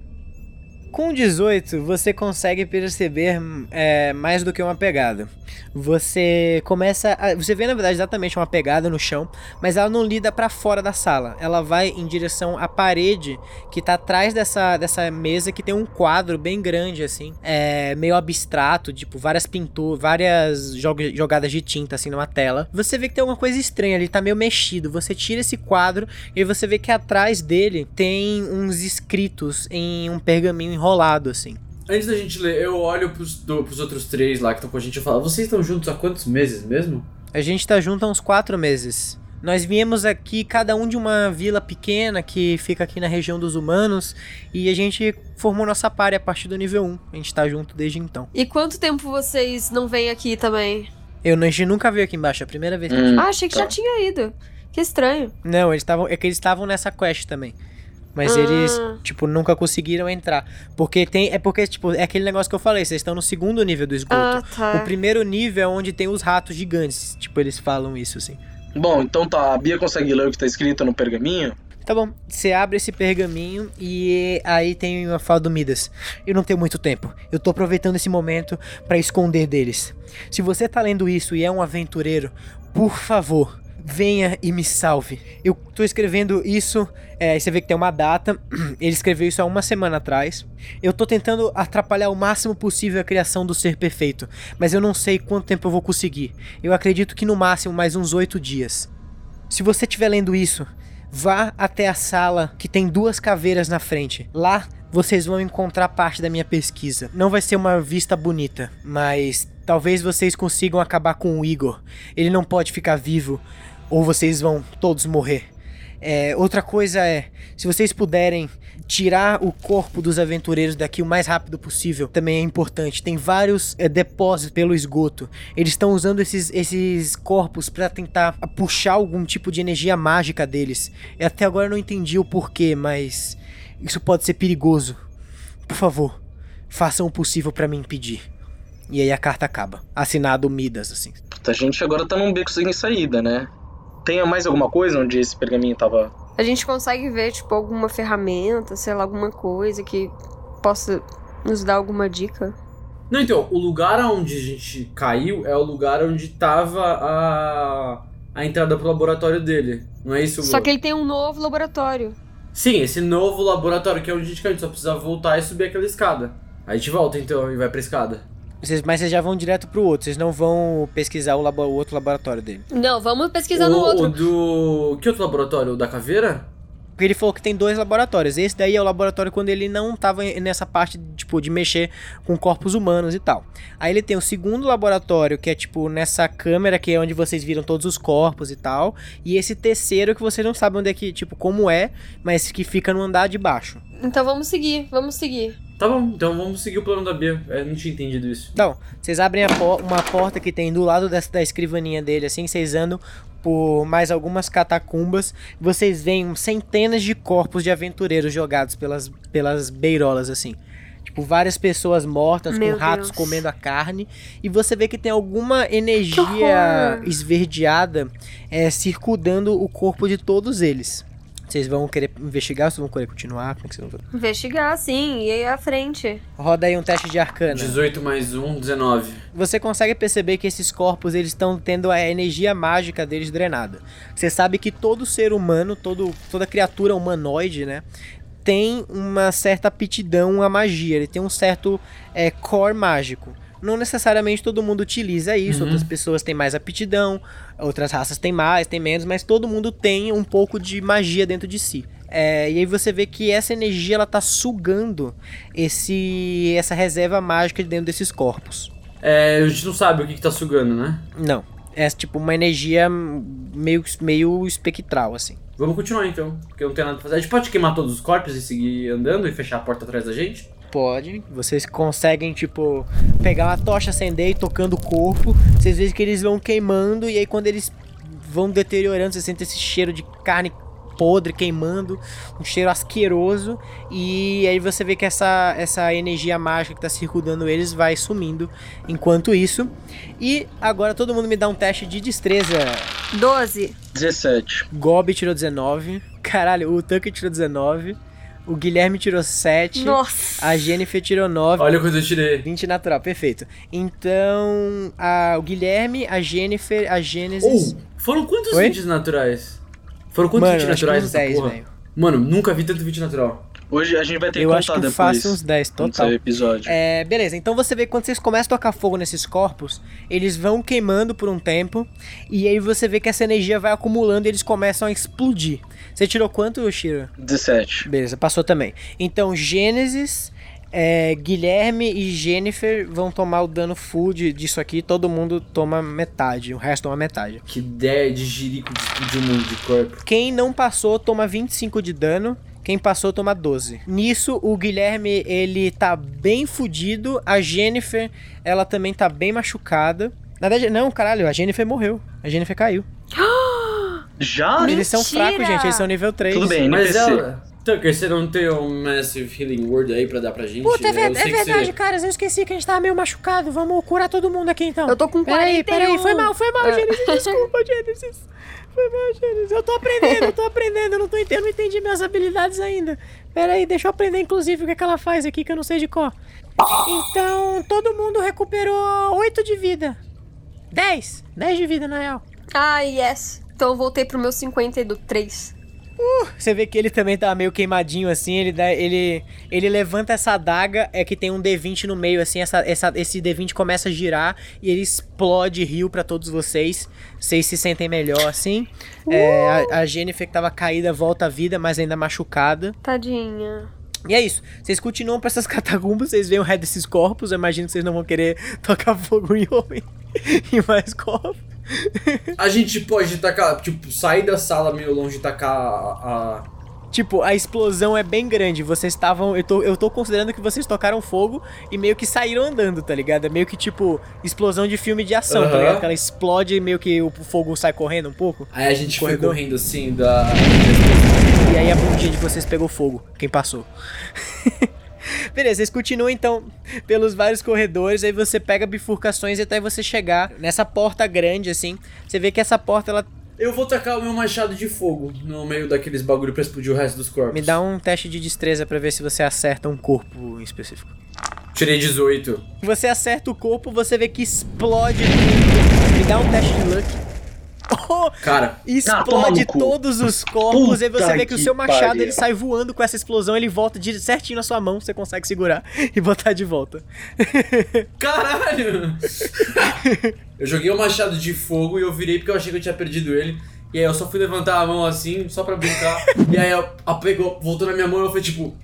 A: Com 18, você consegue perceber é, mais do que uma pegada. Você começa. A, você vê, na verdade, exatamente uma pegada no chão, mas ela não lida pra fora da sala. Ela vai em direção à parede que tá atrás dessa, dessa mesa que tem um quadro bem grande, assim. É, meio abstrato, tipo, várias pinturas, várias jog- jogadas de tinta, assim, numa tela. Você vê que tem alguma coisa estranha ali, tá meio mexido. Você tira esse quadro e você vê que atrás dele tem uns escritos em um pergaminho enrolado, assim.
C: Antes da gente ler, eu olho pros, do, pros outros três lá que estão com a gente e falo, vocês estão juntos há quantos meses mesmo?
A: A gente tá junto há uns quatro meses. Nós viemos aqui, cada um de uma vila pequena que fica aqui na região dos humanos, e a gente formou nossa party a partir do nível 1. A gente tá junto desde então.
B: E quanto tempo vocês não vêm aqui também?
A: Eu, a gente nunca veio aqui embaixo, é a primeira vez que a
D: Hum.
A: gente...
B: Ah, achei que
D: tá.
B: já tinha ido. Que estranho.
A: Não, eles estavam. É que eles estavam nessa quest também. Mas
B: Ah.
A: eles, tipo, nunca conseguiram entrar. Porque tem. É porque, tipo, é aquele negócio que eu falei, vocês estão no segundo nível do esgoto.
B: Ah, tá.
A: O primeiro nível é onde tem os ratos gigantes. Tipo, eles falam isso, assim.
D: Bom, então tá, a Bia consegue ler o que tá escrito no pergaminho?
A: Tá bom, você abre esse pergaminho e aí tem uma fala do Midas. Eu não tenho muito tempo. Eu tô aproveitando esse momento pra esconder deles. Se você tá lendo isso e é um aventureiro, por favor, venha e me salve. Eu tô escrevendo isso, é, você vê que tem uma data. Ele escreveu isso há uma semana atrás. Eu tô tentando atrapalhar o máximo possível a criação do ser perfeito, mas eu não sei quanto tempo eu vou conseguir. Eu acredito que no máximo mais uns oito dias. Se você estiver lendo isso, vá até a sala que tem duas caveiras na frente. Lá vocês vão encontrar parte da minha pesquisa. Não vai ser uma vista bonita, mas talvez vocês consigam acabar com o Igor. Ele não pode ficar vivo, ou vocês vão todos morrer. É, outra coisa é, se vocês puderem tirar o corpo dos aventureiros daqui o mais rápido possível, também é importante. Tem vários é, depósitos pelo esgoto. Eles estão usando esses, esses corpos para tentar puxar algum tipo de energia mágica deles. E até agora não entendi o porquê, mas isso pode ser perigoso. Por favor, façam o possível para me impedir. E aí a carta acaba. Assinado Midas, assim.
D: Puta, a gente agora tá num beco sem saída, né? Tem mais alguma coisa onde esse pergaminho tava.
B: A gente consegue ver, tipo, alguma ferramenta, sei lá, alguma coisa que possa nos dar alguma dica.
C: Não, então, o lugar onde a gente caiu é o lugar onde tava a, a entrada pro laboratório dele. Não é isso,
B: Só que ele tem um novo laboratório.
C: Sim, esse novo laboratório que é onde a gente quer, a gente só precisa voltar e subir aquela escada. Aí a gente volta então e vai pra escada.
A: Vocês, mas vocês já vão direto pro outro, vocês não vão pesquisar o, labo- o outro laboratório dele.
B: Não, vamos pesquisar
C: o,
B: no outro.
C: o do. Que outro laboratório? O da caveira?
A: Porque ele falou que tem dois laboratórios. Esse daí é o laboratório quando ele não tava nessa parte, tipo, de mexer com corpos humanos e tal. Aí ele tem o segundo laboratório, que é, tipo, nessa câmera, que é onde vocês viram todos os corpos e tal. E esse terceiro que vocês não sabem onde é que, tipo, como é, mas que fica no andar de baixo.
B: Então vamos seguir, vamos seguir.
C: Tá bom, então vamos seguir o plano da Bia. Eu não tinha entendido isso.
A: Então, vocês abrem a po- uma porta que tem do lado dessa, da escrivaninha dele, assim, vocês andam por mais algumas catacumbas. Vocês veem centenas de corpos de aventureiros jogados pelas, pelas beirolas, assim. Tipo, várias pessoas mortas,
B: Meu
A: com ratos
B: Deus.
A: comendo a carne. E você vê que tem alguma energia esverdeada é, circundando o corpo de todos eles. Vocês vão querer investigar ou vocês vão querer continuar? Como é que vocês vão fazer?
B: Investigar, sim, e aí à frente.
A: Roda aí um teste de arcana.
C: 18 mais 1, 19.
A: Você consegue perceber que esses corpos eles estão tendo a energia mágica deles drenada. Você sabe que todo ser humano, todo, toda criatura humanoide, né, tem uma certa aptidão à magia. Ele tem um certo é, core mágico. Não necessariamente todo mundo utiliza isso,
C: Uhum.
A: outras pessoas têm mais aptidão, outras raças têm mais, têm menos, mas todo mundo tem um pouco de magia dentro de si. É, e aí você vê que essa energia ela tá sugando esse essa reserva mágica de dentro desses corpos.
C: É, a gente não sabe o que, que tá sugando, né?
A: Não. É tipo uma energia meio, meio espectral, assim.
C: Vamos continuar então, porque não tem nada pra fazer. A gente pode queimar todos os corpos e seguir andando e fechar a porta atrás da gente?
A: Pode. Vocês conseguem, tipo, pegar uma tocha, acender e tocando o corpo. Vocês veem que eles vão queimando e aí quando eles vão deteriorando, você sente esse cheiro de carne podre queimando, um cheiro asqueroso. E aí você vê que essa, essa energia mágica que tá circundando eles vai sumindo enquanto isso. E agora todo mundo me dá um teste de destreza.
B: 12.
D: 17.
A: Gob tirou 19. Caralho, o Tucker tirou 19. O Guilherme tirou 7.
B: Nossa.
A: A Jennifer tirou 9.
C: Olha quanto eu tirei.
A: 20 natural, perfeito. Então, a, o Guilherme, a Jennifer, a Gênesis.
C: Oh, foram quantos
A: Oi?
C: 20 naturais? Foram quantos
A: Mano,
C: 20
A: acho que
C: naturais
A: uns
C: nessa
A: 10,
C: porra?
A: velho.
C: Mano, nunca vi tanto 20 natural.
D: Hoje a gente vai ter
A: Eu
D: que
A: acho
D: contar
A: que
D: depois.
A: faço uns 10,
D: quando
A: total.
D: episódio.
A: É, beleza, então você vê que quando vocês começam a tocar fogo nesses corpos, eles vão queimando por um tempo, e aí você vê que essa energia vai acumulando e eles começam a explodir. Você tirou quanto, Shiro?
D: 17.
A: Beleza, passou também. Então, Gênesis, é, Guilherme e Jennifer vão tomar o dano full de- disso aqui. Todo mundo toma metade, o resto toma metade.
C: Que ideia de jirico de explodir um monte de corpo.
A: Quem não passou toma 25 de dano. Quem passou toma 12. Nisso, o Guilherme, ele tá bem fudido. A Jennifer, ela também tá bem machucada. Na verdade, não, caralho, a Jennifer morreu. A Jennifer caiu.
D: Já?
A: Eles são
B: Mentira!
A: fracos, gente. Eles são nível 3.
D: Tudo bem,
C: Mas ela. Tucker, você não tem um Massive Healing Word aí pra dar pra gente?
A: Puta, é, ver-
C: Eu
A: é verdade,
C: você-
A: caras. Eu esqueci que a gente tava meio machucado. Vamos curar todo mundo aqui, então.
B: Eu tô com
A: Peraí,
B: 41.
A: peraí. Foi mal, foi mal. Gênesis. Desculpa, Gênesis. Eu tô aprendendo, eu tô aprendendo. Eu não, tô, eu não entendi minhas habilidades ainda. Peraí, deixa eu aprender, inclusive, o que, é que ela faz aqui que eu não sei de cor. Então, todo mundo recuperou 8 de vida. 10. 10 de vida, na real.
B: Ah, yes. Então eu voltei pro meu 53.
A: Você vê que ele também tá meio queimadinho assim, ele, dá, ele, ele levanta essa adaga, é que tem um D20 no meio assim, essa, essa, esse D20 começa a girar e ele explode rio pra todos vocês. Vocês se sentem melhor assim. É, a, a Jennifer que tava caída volta à vida, mas ainda machucada.
B: Tadinha.
A: E é isso. Vocês continuam pra essas catacumbas, vocês veem o resto desses corpos. Eu imagino que vocês não vão querer tocar fogo em homem e mais corpos.
C: A gente pode tacar, tipo, sair da sala meio longe e tacar a. a-
A: Tipo, a explosão é bem grande. Vocês estavam. Eu tô, eu tô considerando que vocês tocaram fogo e meio que saíram andando, tá ligado? É meio que tipo explosão de filme de ação, tá
C: Aham.
A: ligado? Que ela explode e meio que o fogo sai correndo um pouco.
C: Aí a gente foi correndo assim da.
A: E aí a bundinha de vocês pegou fogo. Quem passou? Beleza, vocês continuam então pelos vários corredores, aí você pega bifurcações até você chegar nessa porta grande assim. Você vê que essa porta ela
C: Eu vou tacar o meu machado de fogo no meio daqueles bagulho pra explodir o resto dos corpos.
A: me dá um teste de destreza pra ver se você acerta um corpo em específico.
C: Tirei 18.
A: Você acerta o corpo, você vê que explode tudo. Me dá um teste de luck. Oh,
C: Cara,
A: explode
D: cu.
A: todos os corpos, e você vê que o
D: que
A: seu machado
D: pariu.
A: ele sai voando com essa explosão, ele volta de- certinho na sua mão, você consegue segurar e botar de volta.
C: caralho! eu joguei o machado de fogo e eu virei porque eu achei que eu tinha perdido ele. E aí eu só fui levantar a mão assim, só pra brincar. e aí a, a pegou, voltou na minha mão e eu falei tipo.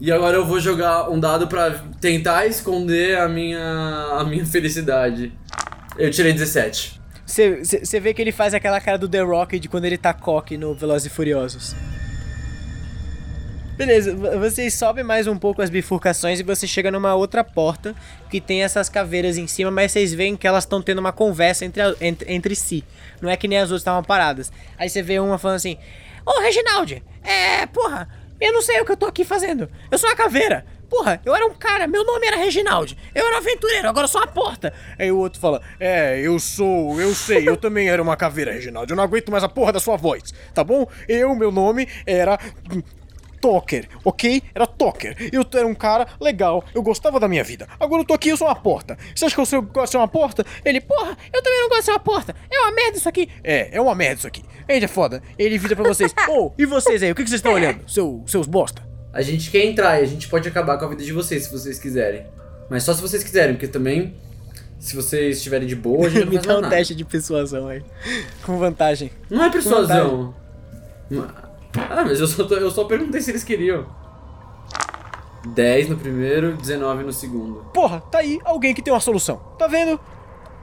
C: E agora eu vou jogar um dado pra tentar esconder a minha, a minha felicidade. Eu tirei 17.
A: Você- vê que ele faz aquela cara do The Rock de quando ele tá coque no Velozes e Furiosos. Beleza, vo- vocês sobem mais um pouco as bifurcações e você chega numa outra porta que tem essas caveiras em cima, mas vocês veem que elas estão tendo uma conversa entre, a- entre, entre si. Não é que nem as outras estavam paradas. Aí você vê uma falando assim: Ô Reginaldi, é, porra, eu não sei o que eu tô aqui fazendo. Eu sou uma caveira. Porra, eu era um cara, meu nome era Reginaldi. Eu era um aventureiro, agora eu sou uma porta. Aí o outro fala: É, eu sou, eu sei, eu também era uma caveira, Reginaldi. Eu não aguento mais a porra da sua voz, tá bom? Eu, meu nome era. Toker, ok? Era Toker. Eu era um cara legal, eu gostava da minha vida. Agora eu tô aqui, eu sou uma porta. Você acha que eu sou- gosto de ser uma porta? Ele, porra, eu também não gosto de ser uma porta. É uma merda isso aqui. É, é uma merda isso aqui. Gente, é foda. Ele vira pra vocês. Ô, e vocês aí? O que, que vocês estão olhando? Seu, seus bosta.
C: A gente quer entrar e a gente pode acabar com a vida de vocês se vocês quiserem. Mas só se vocês quiserem, porque também, se vocês estiverem de boa, a gente não
A: Me dá um
C: nada.
A: teste de persuasão aí. Com vantagem.
C: Não é persuasão. Ah, mas eu só, tô- eu só perguntei se eles queriam. 10 no primeiro, 19 no segundo.
A: Porra, tá aí alguém que tem uma solução. Tá vendo?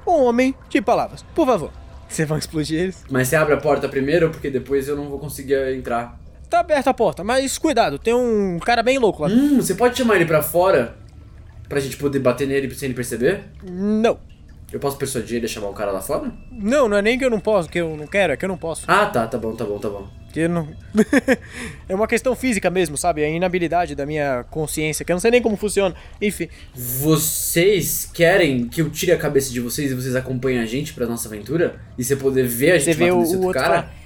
A: Um homem de palavras. Por favor. Vocês vão explodir eles?
C: Mas você abre a porta primeiro, porque depois eu não vou conseguir entrar.
A: Tá aberta a porta, mas cuidado, tem um cara bem louco lá.
C: Hum, você pode chamar ele pra fora? Pra gente poder bater nele sem ele perceber?
A: Não.
C: Eu posso persuadir ele a chamar o cara lá fora?
A: Não, não é nem que eu não posso, que eu não quero, é que eu não posso.
C: Ah, tá, tá bom, tá bom, tá bom.
A: Que não... é uma questão física mesmo, sabe? A inabilidade da minha consciência, que eu não sei nem como funciona. Enfim,
C: Vocês querem que eu tire a cabeça de vocês e vocês acompanhem a gente pra nossa aventura? E você poder ver a
A: você
C: gente
A: vê o,
C: matando esse
A: o
C: outro
A: outro
C: cara?
A: falar,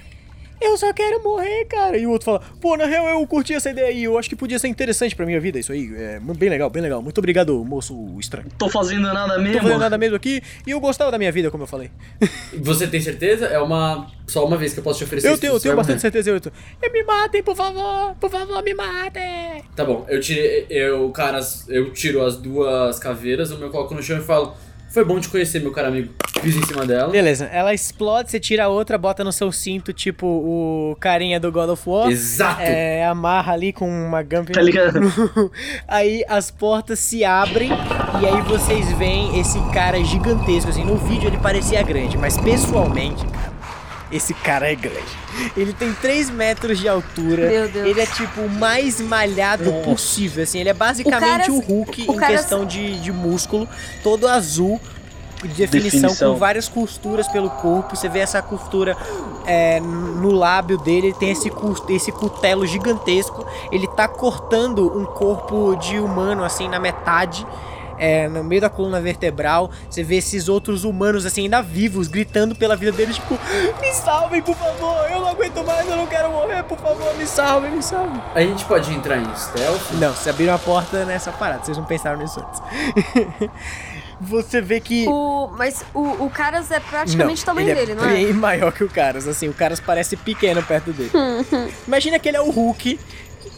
A: eu só quero morrer, cara. E o outro fala, pô, na real eu curti essa ideia aí, eu acho que podia ser interessante pra minha vida isso aí. É bem legal, bem legal. Muito obrigado, moço estranho.
D: Tô fazendo nada
A: Não tô
D: mesmo.
A: fazendo nada mesmo aqui e eu gostava da minha vida, como eu falei.
C: Você tem certeza? É uma. Só uma vez que eu posso te oferecer
A: Eu
C: isso,
A: tenho, eu tenho bastante certeza, eu tô. "Eh, Me matem, por favor, por favor, me matem.
C: Tá bom, eu tirei. Eu, caras, eu tiro as duas caveiras, eu me coloco no chão e falo. Foi bom te conhecer, meu caro amigo. Piso em cima dela.
A: Beleza, ela explode, você tira a outra, bota no seu cinto, tipo o carinha do God of War.
C: Exato!
A: É, amarra ali com uma gump.
D: Tá ligado?
A: aí as portas se abrem e aí vocês veem esse cara gigantesco. Assim, no vídeo ele parecia grande, mas pessoalmente, cara, esse cara é grande. Ele tem 3 metros de altura.
B: Meu Deus.
A: Ele é tipo o mais malhado
D: Nossa.
A: possível. Assim, ele é basicamente o,
B: cara-
A: Hulk
B: o
A: em questão de, de músculo, todo azul. De definição,
D: Definição.
A: com várias costuras pelo corpo. Você vê essa costura é, no lábio dele, ele tem esse, esse cutelo gigantesco. Ele tá cortando um corpo de humano assim na metade. É, no meio da coluna vertebral, você vê esses outros humanos assim, ainda vivos, gritando pela vida deles, tipo, me salvem, por favor, eu não aguento mais, eu não quero morrer, por favor, me salvem, me salvem.
C: A gente pode entrar em stealth?
A: Não, vocês abriram a porta nessa parada, vocês não pensaram nisso antes. você vê que.
B: O, mas o, o Caras é praticamente o tamanho
A: ele
B: dele,
A: é
B: não é?
A: bem maior que o Caras, assim, o Caras parece pequeno perto dele. Imagina que ele é o Hulk,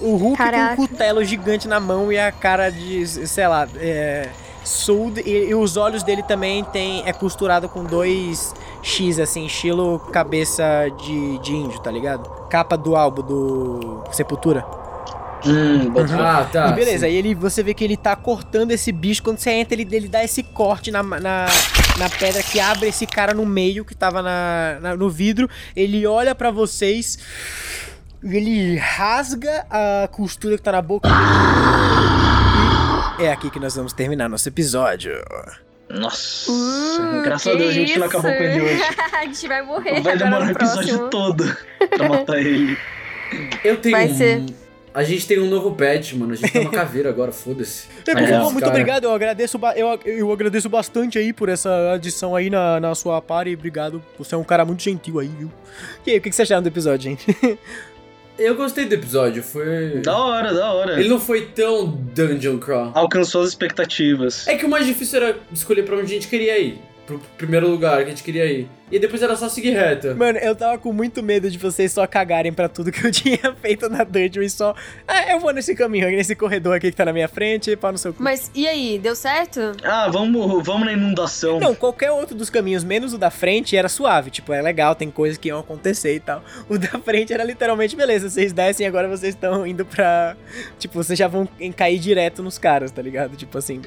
A: o Hulk
B: Caraca.
A: com um cutelo gigante na mão e a cara de, sei lá, é, sold, e, e os olhos dele também tem, é costurado com dois X, assim, estilo cabeça de, de índio, tá ligado? Capa do álbum do Sepultura.
D: Hum, fé.
C: Ah, tá.
A: e beleza,
C: sim.
A: aí ele, você vê que ele tá cortando esse bicho. Quando você entra, ele, ele dá esse corte na, na, na pedra que abre esse cara no meio que tava na, na- no vidro. Ele olha pra vocês. E Ele rasga a costura que tá na boca dele. E é aqui que nós vamos terminar nosso episódio.
D: Nossa,
B: Hum,
D: graças a Deus a gente não acabou com ele hoje.
B: a gente vai morrer
D: Vai
B: agora
D: demorar o episódio
B: próximo.
D: todo pra matar ele.
C: Eu tenho
B: Vai ser.
C: A gente tem um novo pet, mano. A gente tem uma caveira agora, foda-se.
A: Por
D: É,
A: muito
C: cara-
A: obrigado. Eu agradeço, eu, eu agradeço bastante aí por essa adição aí na, na sua party. Obrigado. Você é um cara muito gentil aí, viu? E aí, o que que vocês acharam do episódio, gente?
C: Eu gostei do episódio, foi.
D: Da hora, da hora.
C: Ele não foi tão dungeon crawl.
D: Alcançou as expectativas.
C: É que o mais difícil era escolher pra onde a gente queria ir. Pro primeiro lugar que a gente queria ir. E depois era só seguir reta.
A: Mano, eu tava com muito medo de vocês só cagarem pra tudo que eu tinha feito na dungeon e só. Ah, eu vou nesse caminho, nesse corredor aqui que tá na minha frente, pau no seu cu.
B: Mas e aí, deu certo?
D: Ah, vamos, vamos na inundação.
A: Não, qualquer outro dos caminhos, menos o da frente, era suave. Tipo, é legal, tem coisas que iam acontecer e tal. O da frente era literalmente, beleza, vocês descem e agora vocês estão indo pra. Tipo, vocês já vão em- cair direto nos caras, tá ligado? Tipo assim.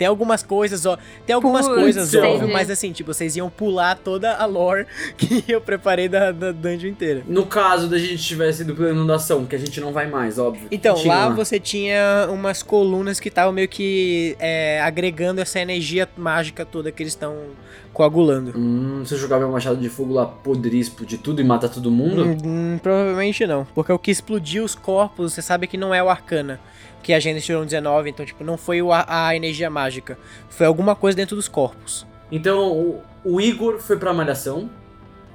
A: Tem algumas coisas, ó. Tem algumas
B: Putz,
A: coisas,
B: entendi.
A: óbvio, mas assim, tipo, vocês iam pular toda a lore que eu preparei da, da dungeon inteira.
C: No caso da gente tivesse ido pela inundação, que a gente não vai mais, óbvio.
A: Então,
C: Tinha
A: lá você tinha umas colunas que estavam meio que é, agregando essa energia mágica toda que eles estão coagulando.
C: Hum, você jogava meu machado de fogo lá, podrir, explodir tudo e matar todo mundo?
A: Hum, hum, provavelmente não. Porque o que explodiu os corpos, você sabe que não é o Arcana. Que a gente tirou um 19, então, tipo, não foi a, a energia mágica. Foi alguma coisa dentro dos corpos.
C: Então, o, o Igor foi pra malhação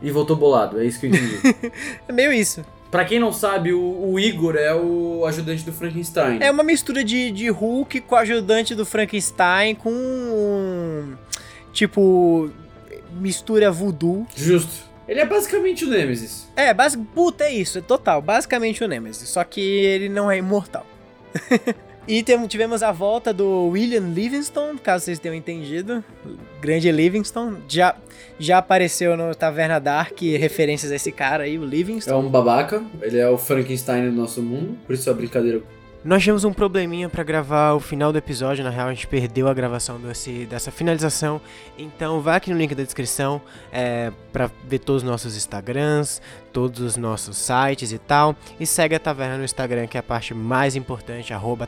C: e voltou bolado, é isso que eu entendi.
A: É meio isso.
C: pra quem não sabe, o, o Igor é o ajudante do Frankenstein.
A: É uma mistura de, de Hulk com o ajudante do Frankenstein com. um, Tipo. Mistura voodoo.
C: Justo. Ele é basicamente o Nemesis.
A: É, basic... puta, é isso, é total. Basicamente o Nemesis. Só que ele não é imortal. e tivemos a volta do William Livingston, caso vocês tenham entendido. Grande Livingston. Já, já apareceu no Taverna Dark referências a esse cara aí, o Livingston.
C: É um babaca, ele é o Frankenstein do nosso mundo, por isso a brincadeira.
A: Nós tivemos um probleminha pra gravar o final do episódio, na real a gente perdeu a gravação desse, dessa finalização, então vai aqui no link da descrição é, para ver todos os nossos Instagrams, todos os nossos sites e tal, e segue a Taverna no Instagram que é a parte mais importante, arroba.